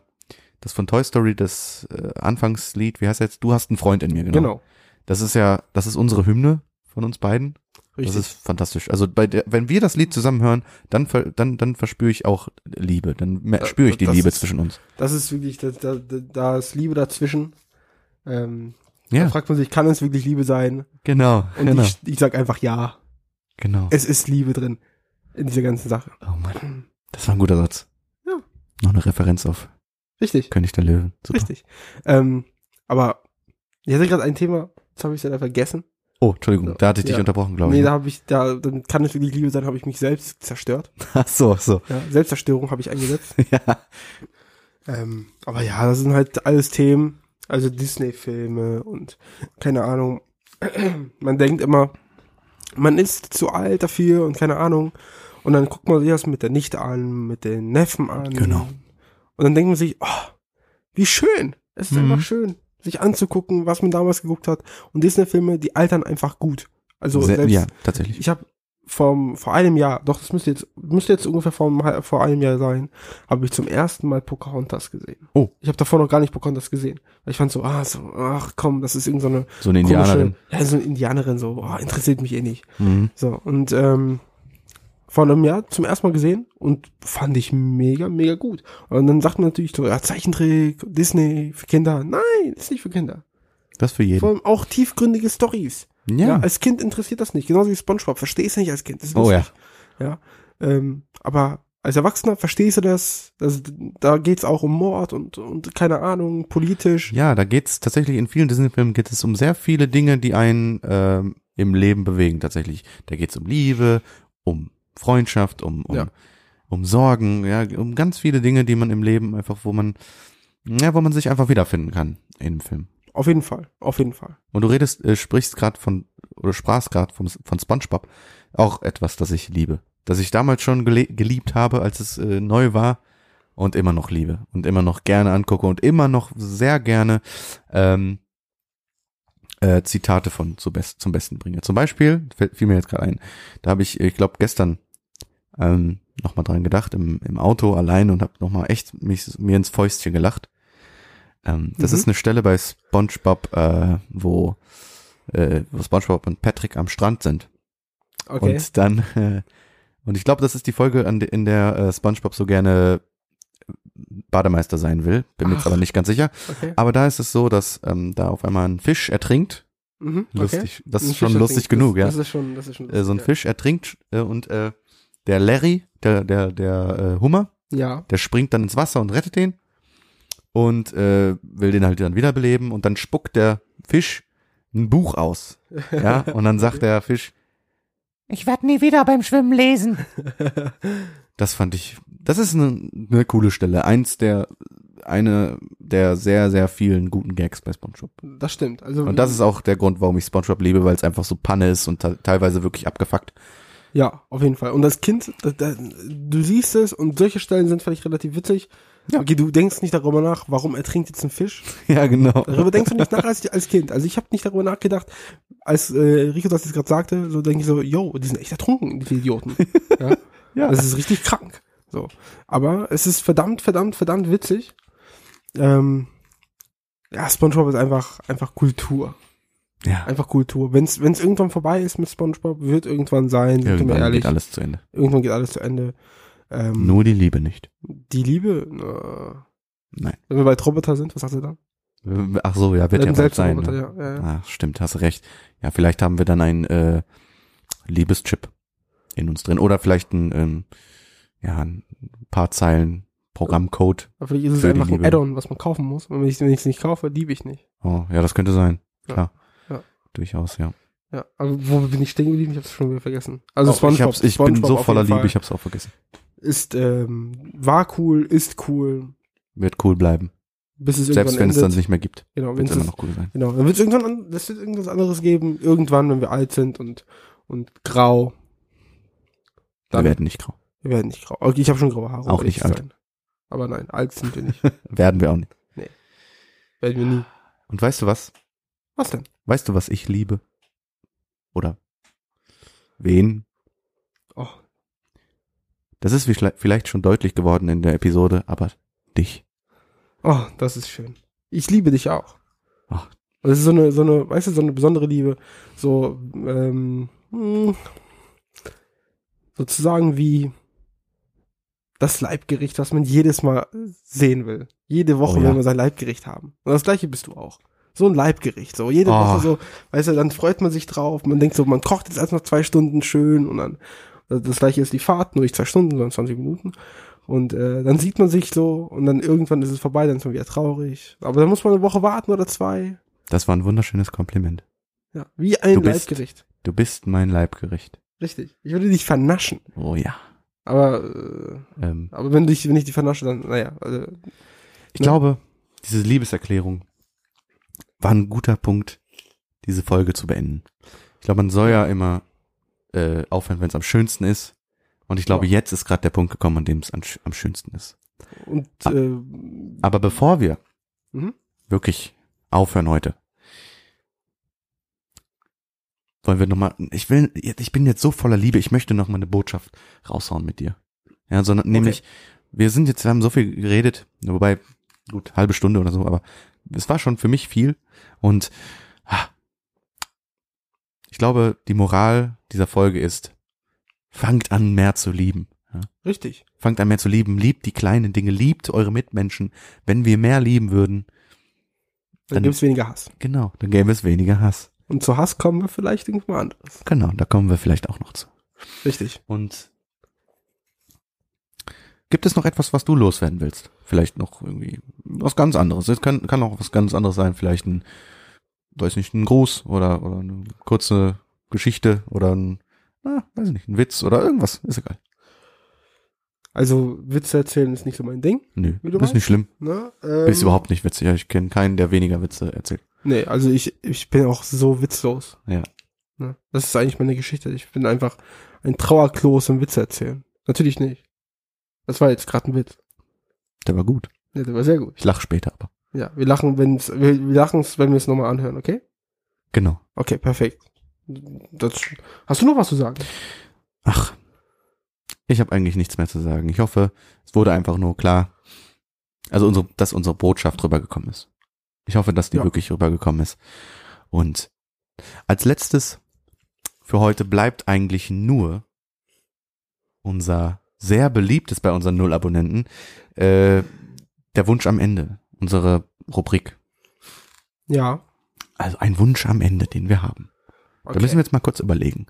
[SPEAKER 1] das von Toy Story, das äh, Anfangslied, wie heißt das jetzt? Du hast einen Freund in mir, genau.
[SPEAKER 2] genau.
[SPEAKER 1] Das ist ja, das ist unsere Hymne von uns beiden.
[SPEAKER 2] Richtig.
[SPEAKER 1] Das ist fantastisch. Also bei der, wenn wir das Lied zusammen hören, dann, ver- dann, dann verspüre ich auch Liebe. Dann
[SPEAKER 2] Ja,
[SPEAKER 1] spüre ich die
[SPEAKER 2] das
[SPEAKER 1] Liebe
[SPEAKER 2] ist-
[SPEAKER 1] zwischen uns.
[SPEAKER 2] Das ist wirklich, da, da, da da ist Liebe dazwischen. Ähm,
[SPEAKER 1] Ja,
[SPEAKER 2] Da fragt man sich, kann es wirklich Liebe sein?
[SPEAKER 1] genau,
[SPEAKER 2] Und
[SPEAKER 1] genau,
[SPEAKER 2] ich, ich sag einfach ja.
[SPEAKER 1] genau.
[SPEAKER 2] Es ist Liebe drin. In dieser ganzen Sache.
[SPEAKER 1] Oh Mann, das war ein guter Satz.
[SPEAKER 2] Ja.
[SPEAKER 1] Noch eine Referenz auf
[SPEAKER 2] Richtig.
[SPEAKER 1] König der Löwen. Super.
[SPEAKER 2] Richtig. Ähm, aber ich hatte gerade ein Thema, das habe ich leider vergessen.
[SPEAKER 1] Oh, Entschuldigung, da hatte ich dich
[SPEAKER 2] Ja.
[SPEAKER 1] unterbrochen, glaube
[SPEAKER 2] nee,
[SPEAKER 1] ich.
[SPEAKER 2] da
[SPEAKER 1] ne?
[SPEAKER 2] habe ich, da, dann kann es wirklich Liebe sein, habe ich mich selbst zerstört.
[SPEAKER 1] Ach so, so.
[SPEAKER 2] Ja, Selbstzerstörung habe ich eingesetzt.
[SPEAKER 1] ja.
[SPEAKER 2] ähm, aber ja, das sind halt alles Themen, also Disney-Filme und keine Ahnung. Man denkt immer, man ist zu alt dafür und keine Ahnung. Und dann guckt man sich das mit der Nichte an, mit den Neffen an.
[SPEAKER 1] Genau.
[SPEAKER 2] Und dann denkt man sich, oh, wie schön. Es ist
[SPEAKER 1] Mhm.
[SPEAKER 2] einfach schön, sich anzugucken, was man damals geguckt hat. Und Disney-Filme, die altern einfach gut. Also
[SPEAKER 1] Sehr,
[SPEAKER 2] selbst,
[SPEAKER 1] ja, tatsächlich.
[SPEAKER 2] ich habe vom vor einem Jahr, doch das müsste jetzt müsste jetzt ungefähr vor, vor einem Jahr sein, habe ich zum ersten Mal Pocahontas gesehen.
[SPEAKER 1] Oh.
[SPEAKER 2] Ich habe davor noch gar nicht Pocahontas gesehen. Weil ich fand so, ah, so, ach komm, das ist irgendeine so
[SPEAKER 1] So eine Indianerin.
[SPEAKER 2] ja, so eine Indianerin, so, oh, interessiert mich eh nicht.
[SPEAKER 1] Mhm.
[SPEAKER 2] So, und ähm, vor einem Jahr zum ersten Mal gesehen und fand ich mega, mega gut. Und dann sagt man natürlich so, ja, Zeichentrick, Disney für Kinder. Nein, ist nicht für Kinder.
[SPEAKER 1] Das für jeden.
[SPEAKER 2] Vor allem auch tiefgründige Stories.
[SPEAKER 1] Ja.
[SPEAKER 2] Ja, als Kind interessiert das nicht. Genauso wie Spongebob. Verstehst du nicht als Kind. Das ist
[SPEAKER 1] Oh ja.
[SPEAKER 2] Ja. Ähm, aber als Erwachsener verstehst du das. das da geht's auch um Mord und, und keine Ahnung, politisch.
[SPEAKER 1] ja, da geht's tatsächlich in vielen Disney-Filmen geht es um sehr viele Dinge, die einen ähm, im Leben bewegen tatsächlich. Da geht's um Liebe, um Freundschaft, um um,
[SPEAKER 2] Ja.
[SPEAKER 1] um Sorgen, ja, um ganz viele Dinge, die man im Leben einfach, wo man ja, wo man sich einfach wiederfinden kann in dem Film.
[SPEAKER 2] Auf jeden Fall. Auf jeden Fall.
[SPEAKER 1] Und du redest, äh, sprichst gerade von oder sprachst gerade von von SpongeBob, auch etwas, das ich liebe, das ich damals schon geliebt habe, als es äh, neu war und immer noch liebe und immer noch gerne angucke und immer noch sehr gerne ähm, äh, Zitate von zu best, zum Besten bringe. Zum Beispiel fällt, fiel mir jetzt gerade ein, da habe ich, ich glaube gestern ähm, noch mal dran gedacht im, im Auto allein und habe noch mal echt mich mir ins Fäustchen gelacht. Ähm, das
[SPEAKER 2] Mhm.
[SPEAKER 1] ist eine Stelle bei SpongeBob, äh, wo äh, wo SpongeBob und Patrick am Strand sind
[SPEAKER 2] Okay.
[SPEAKER 1] und dann äh, und ich glaube, das ist die Folge, an in der äh, SpongeBob so gerne Bademeister sein will. Bin mir jetzt aber nicht ganz sicher.
[SPEAKER 2] okay.
[SPEAKER 1] Aber da ist es so, dass ähm, da auf einmal ein Fisch ertrinkt.
[SPEAKER 2] Mhm, okay.
[SPEAKER 1] Lustig. Das
[SPEAKER 2] Ein
[SPEAKER 1] ist schon
[SPEAKER 2] Fisch
[SPEAKER 1] lustig
[SPEAKER 2] ertrinkt.
[SPEAKER 1] genug,
[SPEAKER 2] das,
[SPEAKER 1] ja.
[SPEAKER 2] Das ist schon, das ist schon
[SPEAKER 1] Äh, so ein
[SPEAKER 2] lustig,
[SPEAKER 1] Fisch ertrinkt äh, und äh, der Larry, der der der äh, Hummer,
[SPEAKER 2] Ja.
[SPEAKER 1] der springt dann ins Wasser und rettet den und äh, will den halt dann wiederbeleben und dann spuckt der Fisch ein Buch aus. Ja, und dann sagt der Fisch, ich werde nie wieder beim Schwimmen lesen. Das fand ich, das ist eine, eine coole Stelle. Eins der, eine der sehr, sehr vielen guten Gags bei SpongeBob.
[SPEAKER 2] Das stimmt. Also,
[SPEAKER 1] Und das ist auch der Grund, warum ich SpongeBob liebe, weil es einfach so Panne ist und te- teilweise wirklich abgefuckt.
[SPEAKER 2] Ja, auf jeden Fall. Und das Kind, da, da, du siehst es und solche Stellen sind vielleicht relativ witzig.
[SPEAKER 1] Ja.
[SPEAKER 2] Okay, du denkst nicht darüber nach, warum ertrinkt jetzt ein Fisch.
[SPEAKER 1] Ja, genau.
[SPEAKER 2] Darüber denkst du nicht nach als, als Kind. Also ich habe nicht darüber nachgedacht, als äh, Rico das jetzt gerade sagte, so denke ich so, yo, die sind echt ertrunken, die Idioten. ja?
[SPEAKER 1] Ja.
[SPEAKER 2] Das ist richtig krank. So. Aber es ist verdammt, verdammt, verdammt witzig. Ähm, ja, SpongeBob ist einfach, einfach Kultur.
[SPEAKER 1] ja.
[SPEAKER 2] Einfach Kultur. Wenn es irgendwann vorbei ist mit SpongeBob, wird irgendwann sein,
[SPEAKER 1] Irgendwann
[SPEAKER 2] ehrlich.
[SPEAKER 1] geht alles zu Ende.
[SPEAKER 2] Irgendwann geht alles zu Ende. Ähm,
[SPEAKER 1] Nur die Liebe nicht.
[SPEAKER 2] Die Liebe, äh,
[SPEAKER 1] Nein.
[SPEAKER 2] wenn wir bei Roboter sind, was sagst du da?
[SPEAKER 1] Ach so, ja, wird ja bald sein.
[SPEAKER 2] Roboter,
[SPEAKER 1] Ne?
[SPEAKER 2] ja, ja, ja.
[SPEAKER 1] Ah, stimmt, hast recht. Ja, vielleicht haben wir dann ein äh, Liebeschip in uns drin. Oder vielleicht ein, ähm, ja, ein paar Zeilen Programmcode.
[SPEAKER 2] Aber vielleicht ist es einfach ein. Add-on, was man kaufen muss. Und wenn ich es nicht kaufe, liebe ich nicht.
[SPEAKER 1] Oh, ja, das könnte sein.
[SPEAKER 2] Ja,
[SPEAKER 1] Klar.
[SPEAKER 2] ja.
[SPEAKER 1] Durchaus, ja.
[SPEAKER 2] Ja, aber wo bin ich stehen geblieben? Ich habe es schon wieder vergessen. Also
[SPEAKER 1] Oh, ich, hab's, ich bin
[SPEAKER 2] SpongeBob
[SPEAKER 1] so voller Liebe, ich hab's auch vergessen.
[SPEAKER 2] ist ähm, war cool, ist cool,
[SPEAKER 1] Wird cool bleiben.
[SPEAKER 2] bis es
[SPEAKER 1] Selbst wenn es
[SPEAKER 2] endet.
[SPEAKER 1] dann nicht mehr gibt,
[SPEAKER 2] genau,
[SPEAKER 1] wird es
[SPEAKER 2] es
[SPEAKER 1] immer noch cool sein.
[SPEAKER 2] genau, dann wird es irgendwann an, das wird irgendwas anderes geben, irgendwann, wenn wir alt sind und und grau.
[SPEAKER 1] Wir
[SPEAKER 2] Dann,
[SPEAKER 1] werden nicht grau.
[SPEAKER 2] Wir werden nicht grau. Okay, ich habe schon graue Haare.
[SPEAKER 1] Auch nicht alt.
[SPEAKER 2] sein. Aber nein, alt sind wir nicht.
[SPEAKER 1] Werden wir auch nicht.
[SPEAKER 2] werden wir nie.
[SPEAKER 1] Und weißt du was?
[SPEAKER 2] Was denn?
[SPEAKER 1] Weißt du, was ich liebe? Oder wen?
[SPEAKER 2] Oh,
[SPEAKER 1] Das ist vielleicht schon deutlich geworden in der Episode, aber dich.
[SPEAKER 2] oh, das ist schön. Ich liebe dich auch. Und Das ist so eine, so eine, weißt du, so eine besondere Liebe. So, ähm, hm, sozusagen wie das Leibgericht, was man jedes Mal sehen will. Jede Woche
[SPEAKER 1] Oh ja.
[SPEAKER 2] will man sein Leibgericht haben. Und das gleiche bist du auch. So ein Leibgericht. So jede
[SPEAKER 1] Oh.
[SPEAKER 2] Woche so, weißt du, dann freut man sich drauf. Man denkt so, man kocht jetzt erstmal zwei Stunden schön und dann das gleiche ist die Fahrt, nur nicht zwei Stunden, sondern 20 Minuten. Und äh, dann sieht man sich so und dann irgendwann ist es vorbei, dann ist man wieder traurig. Aber dann muss man eine Woche warten oder zwei.
[SPEAKER 1] Das war ein wunderschönes Kompliment.
[SPEAKER 2] Ja, wie ein
[SPEAKER 1] Du bist-
[SPEAKER 2] Leibgericht.
[SPEAKER 1] Du bist mein Leibgericht.
[SPEAKER 2] Richtig. Ich würde dich vernaschen.
[SPEAKER 1] Oh ja.
[SPEAKER 2] Aber, äh,
[SPEAKER 1] Ähm,
[SPEAKER 2] aber wenn, dich, wenn ich die vernasche, dann, naja. Also,
[SPEAKER 1] ich
[SPEAKER 2] Ne?
[SPEAKER 1] glaube, diese Liebeserklärung war ein guter Punkt, diese Folge zu beenden. Ich glaube, man soll ja immer äh, aufhören, wenn es am schönsten ist. Und ich glaube,
[SPEAKER 2] Ja.
[SPEAKER 1] jetzt ist gerade der Punkt gekommen, an dem es am, sch- am schönsten ist.
[SPEAKER 2] und
[SPEAKER 1] Ah.
[SPEAKER 2] äh,
[SPEAKER 1] Aber bevor wir
[SPEAKER 2] Mhm.
[SPEAKER 1] wirklich aufhören heute, wollen wir nochmal, ich will, ich bin jetzt so voller Liebe, ich möchte noch mal eine Botschaft raushauen mit dir. Ja, sondern nämlich, wir sind jetzt, wir haben so viel geredet, wobei, gut, halbe Stunde oder so, aber es war schon für mich viel und ah, ich glaube, die Moral dieser Folge ist, fangt an, mehr zu lieben. Ja?
[SPEAKER 2] richtig.
[SPEAKER 1] Fangt an mehr zu lieben, liebt die kleinen Dinge, liebt eure Mitmenschen. Wenn wir mehr lieben würden,
[SPEAKER 2] Dann,
[SPEAKER 1] Dann-
[SPEAKER 2] gibt es weniger Hass.
[SPEAKER 1] genau, dann gäbe es weniger Hass.
[SPEAKER 2] Und zu Hass kommen wir vielleicht irgendwo anderes.
[SPEAKER 1] Genau, da kommen wir vielleicht auch noch zu.
[SPEAKER 2] Richtig.
[SPEAKER 1] Und gibt es noch etwas, was du loswerden willst? Vielleicht noch irgendwie was ganz anderes. Es kann, kann auch was ganz anderes sein, vielleicht ein, weiß nicht, ein Gruß oder, oder eine kurze Geschichte oder ein, na, weiß nicht, ein Witz oder irgendwas, ist egal.
[SPEAKER 2] Also Witze erzählen ist nicht so mein Ding.
[SPEAKER 1] Nö, ist nicht schlimm.
[SPEAKER 2] Ne? Ähm,
[SPEAKER 1] Ist überhaupt nicht witzig. Ich kenne keinen, der weniger Witze erzählt.
[SPEAKER 2] Nee, also ich, ich bin auch so witzlos.
[SPEAKER 1] Ja.
[SPEAKER 2] Ne? Das ist eigentlich meine Geschichte. Ich bin einfach ein Trauerklos im Witze erzählen. Natürlich nicht. Das war jetzt gerade ein Witz.
[SPEAKER 1] Der war gut.
[SPEAKER 2] Ja, der war sehr gut.
[SPEAKER 1] Ich lach später aber.
[SPEAKER 2] Ja, wir lachen, wenn's, wir, wir lachen's, wenn wir es nochmal anhören, okay?
[SPEAKER 1] Genau.
[SPEAKER 2] Okay, perfekt. Das, hast du noch was zu sagen?
[SPEAKER 1] Ach, ich habe eigentlich nichts mehr zu sagen. Ich hoffe, es wurde einfach nur klar, also unsere, dass unsere Botschaft rübergekommen ist. Ich hoffe, dass die
[SPEAKER 2] Ja.
[SPEAKER 1] wirklich rübergekommen ist. Und als letztes für heute bleibt eigentlich nur unser sehr beliebtes bei unseren Null-Abonnenten, äh, der Wunsch am Ende, unsere Rubrik.
[SPEAKER 2] Ja.
[SPEAKER 1] Also ein Wunsch am Ende, den wir haben.
[SPEAKER 2] Okay.
[SPEAKER 1] Da müssen wir jetzt mal kurz überlegen.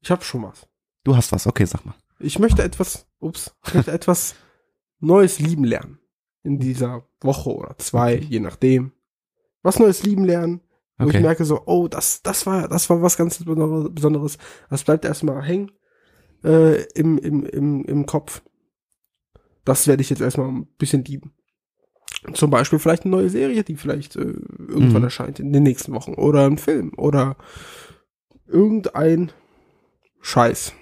[SPEAKER 2] ich habe schon was.
[SPEAKER 1] Du hast was, okay, sag mal.
[SPEAKER 2] Ich möchte etwas, ups, ich möchte etwas Neues lieben lernen. In dieser Woche oder zwei,
[SPEAKER 1] Okay.
[SPEAKER 2] je nachdem. Was Neues lieben lernen, wo
[SPEAKER 1] Okay.
[SPEAKER 2] ich merke so, oh, das, das war, das war was ganz Besonderes. Das bleibt erstmal hängen äh, im, im, im, im Kopf. Das werde ich jetzt erstmal ein bisschen lieben. Zum Beispiel vielleicht eine neue Serie, die vielleicht äh, irgendwann
[SPEAKER 1] Mhm.
[SPEAKER 2] erscheint in den nächsten Wochen. Oder ein Film. Oder irgendein Scheiß.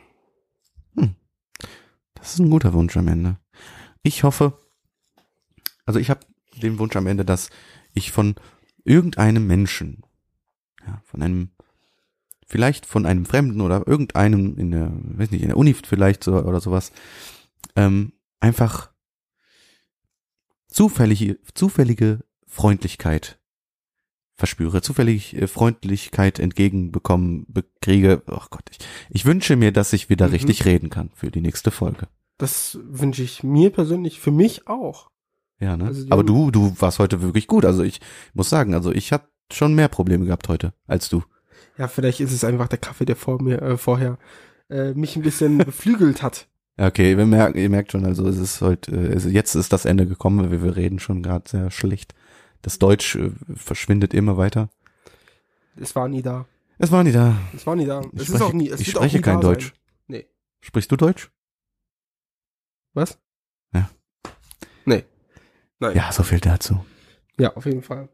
[SPEAKER 1] Das ist ein guter Wunsch am Ende. Ich hoffe, also ich habe den Wunsch am Ende, dass ich von irgendeinem Menschen, ja, von einem, vielleicht von einem Fremden oder irgendeinem in der, weiß nicht, in der Uni vielleicht so, oder sowas, ähm, einfach zufällige, zufällige Freundlichkeit verspüre, zufällig äh, Freundlichkeit entgegenbekommen, bekriege. Oh Gott, ich, ich wünsche mir, dass ich wieder
[SPEAKER 2] Mhm.
[SPEAKER 1] richtig reden kann für die nächste Folge.
[SPEAKER 2] Das wünsche ich mir persönlich, für mich auch.
[SPEAKER 1] Ja, ne?
[SPEAKER 2] Also
[SPEAKER 1] Aber du, du warst heute wirklich gut. Also ich muss sagen, also ich habe schon mehr Probleme gehabt heute als du.
[SPEAKER 2] Ja, vielleicht ist es einfach der Kaffee, der vor mir äh, vorher äh, mich ein bisschen beflügelt hat.
[SPEAKER 1] Okay, wir merken, ihr merkt schon, also es ist heute, äh, jetzt ist das Ende gekommen, weil wir reden schon gerade sehr schlecht. Das Deutsch äh, verschwindet immer weiter.
[SPEAKER 2] Es war nie da.
[SPEAKER 1] Es war nie da.
[SPEAKER 2] Es war nie da.
[SPEAKER 1] Ich
[SPEAKER 2] Es
[SPEAKER 1] spreche,
[SPEAKER 2] ist auch nie. Es
[SPEAKER 1] ich spreche kein Deutsch.
[SPEAKER 2] Sein. Nee.
[SPEAKER 1] Sprichst du Deutsch?
[SPEAKER 2] Was?
[SPEAKER 1] Ja.
[SPEAKER 2] Nein.
[SPEAKER 1] Ja, so viel dazu.
[SPEAKER 2] Ja, auf jeden Fall.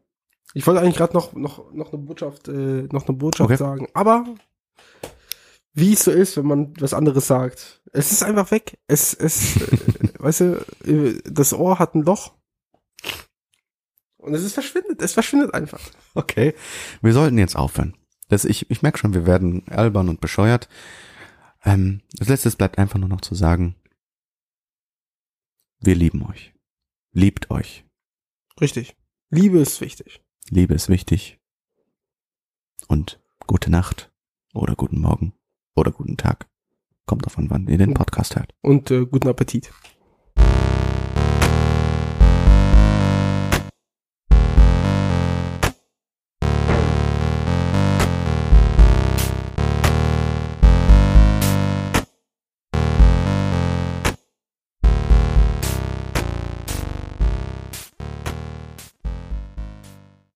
[SPEAKER 2] Ich wollte eigentlich gerade noch, noch, noch eine Botschaft, äh, noch eine Botschaft
[SPEAKER 1] Okay.
[SPEAKER 2] sagen. Aber wie es so ist, wenn man was anderes sagt. Es ist einfach weg. Es, es, äh, weißt du, äh, das Ohr hat ein Loch. Und es ist verschwindet. Es verschwindet einfach.
[SPEAKER 1] Okay. Wir sollten jetzt aufhören. Das, ich, ich merke schon, wir werden albern und bescheuert. Ähm, das letzte bleibt einfach nur noch zu sagen, wir lieben euch. Liebt euch.
[SPEAKER 2] Richtig. Liebe ist wichtig.
[SPEAKER 1] Liebe ist wichtig. Und gute Nacht oder guten Morgen oder guten Tag. Kommt an, wann ihr den Podcast hört.
[SPEAKER 2] Und äh, guten Appetit.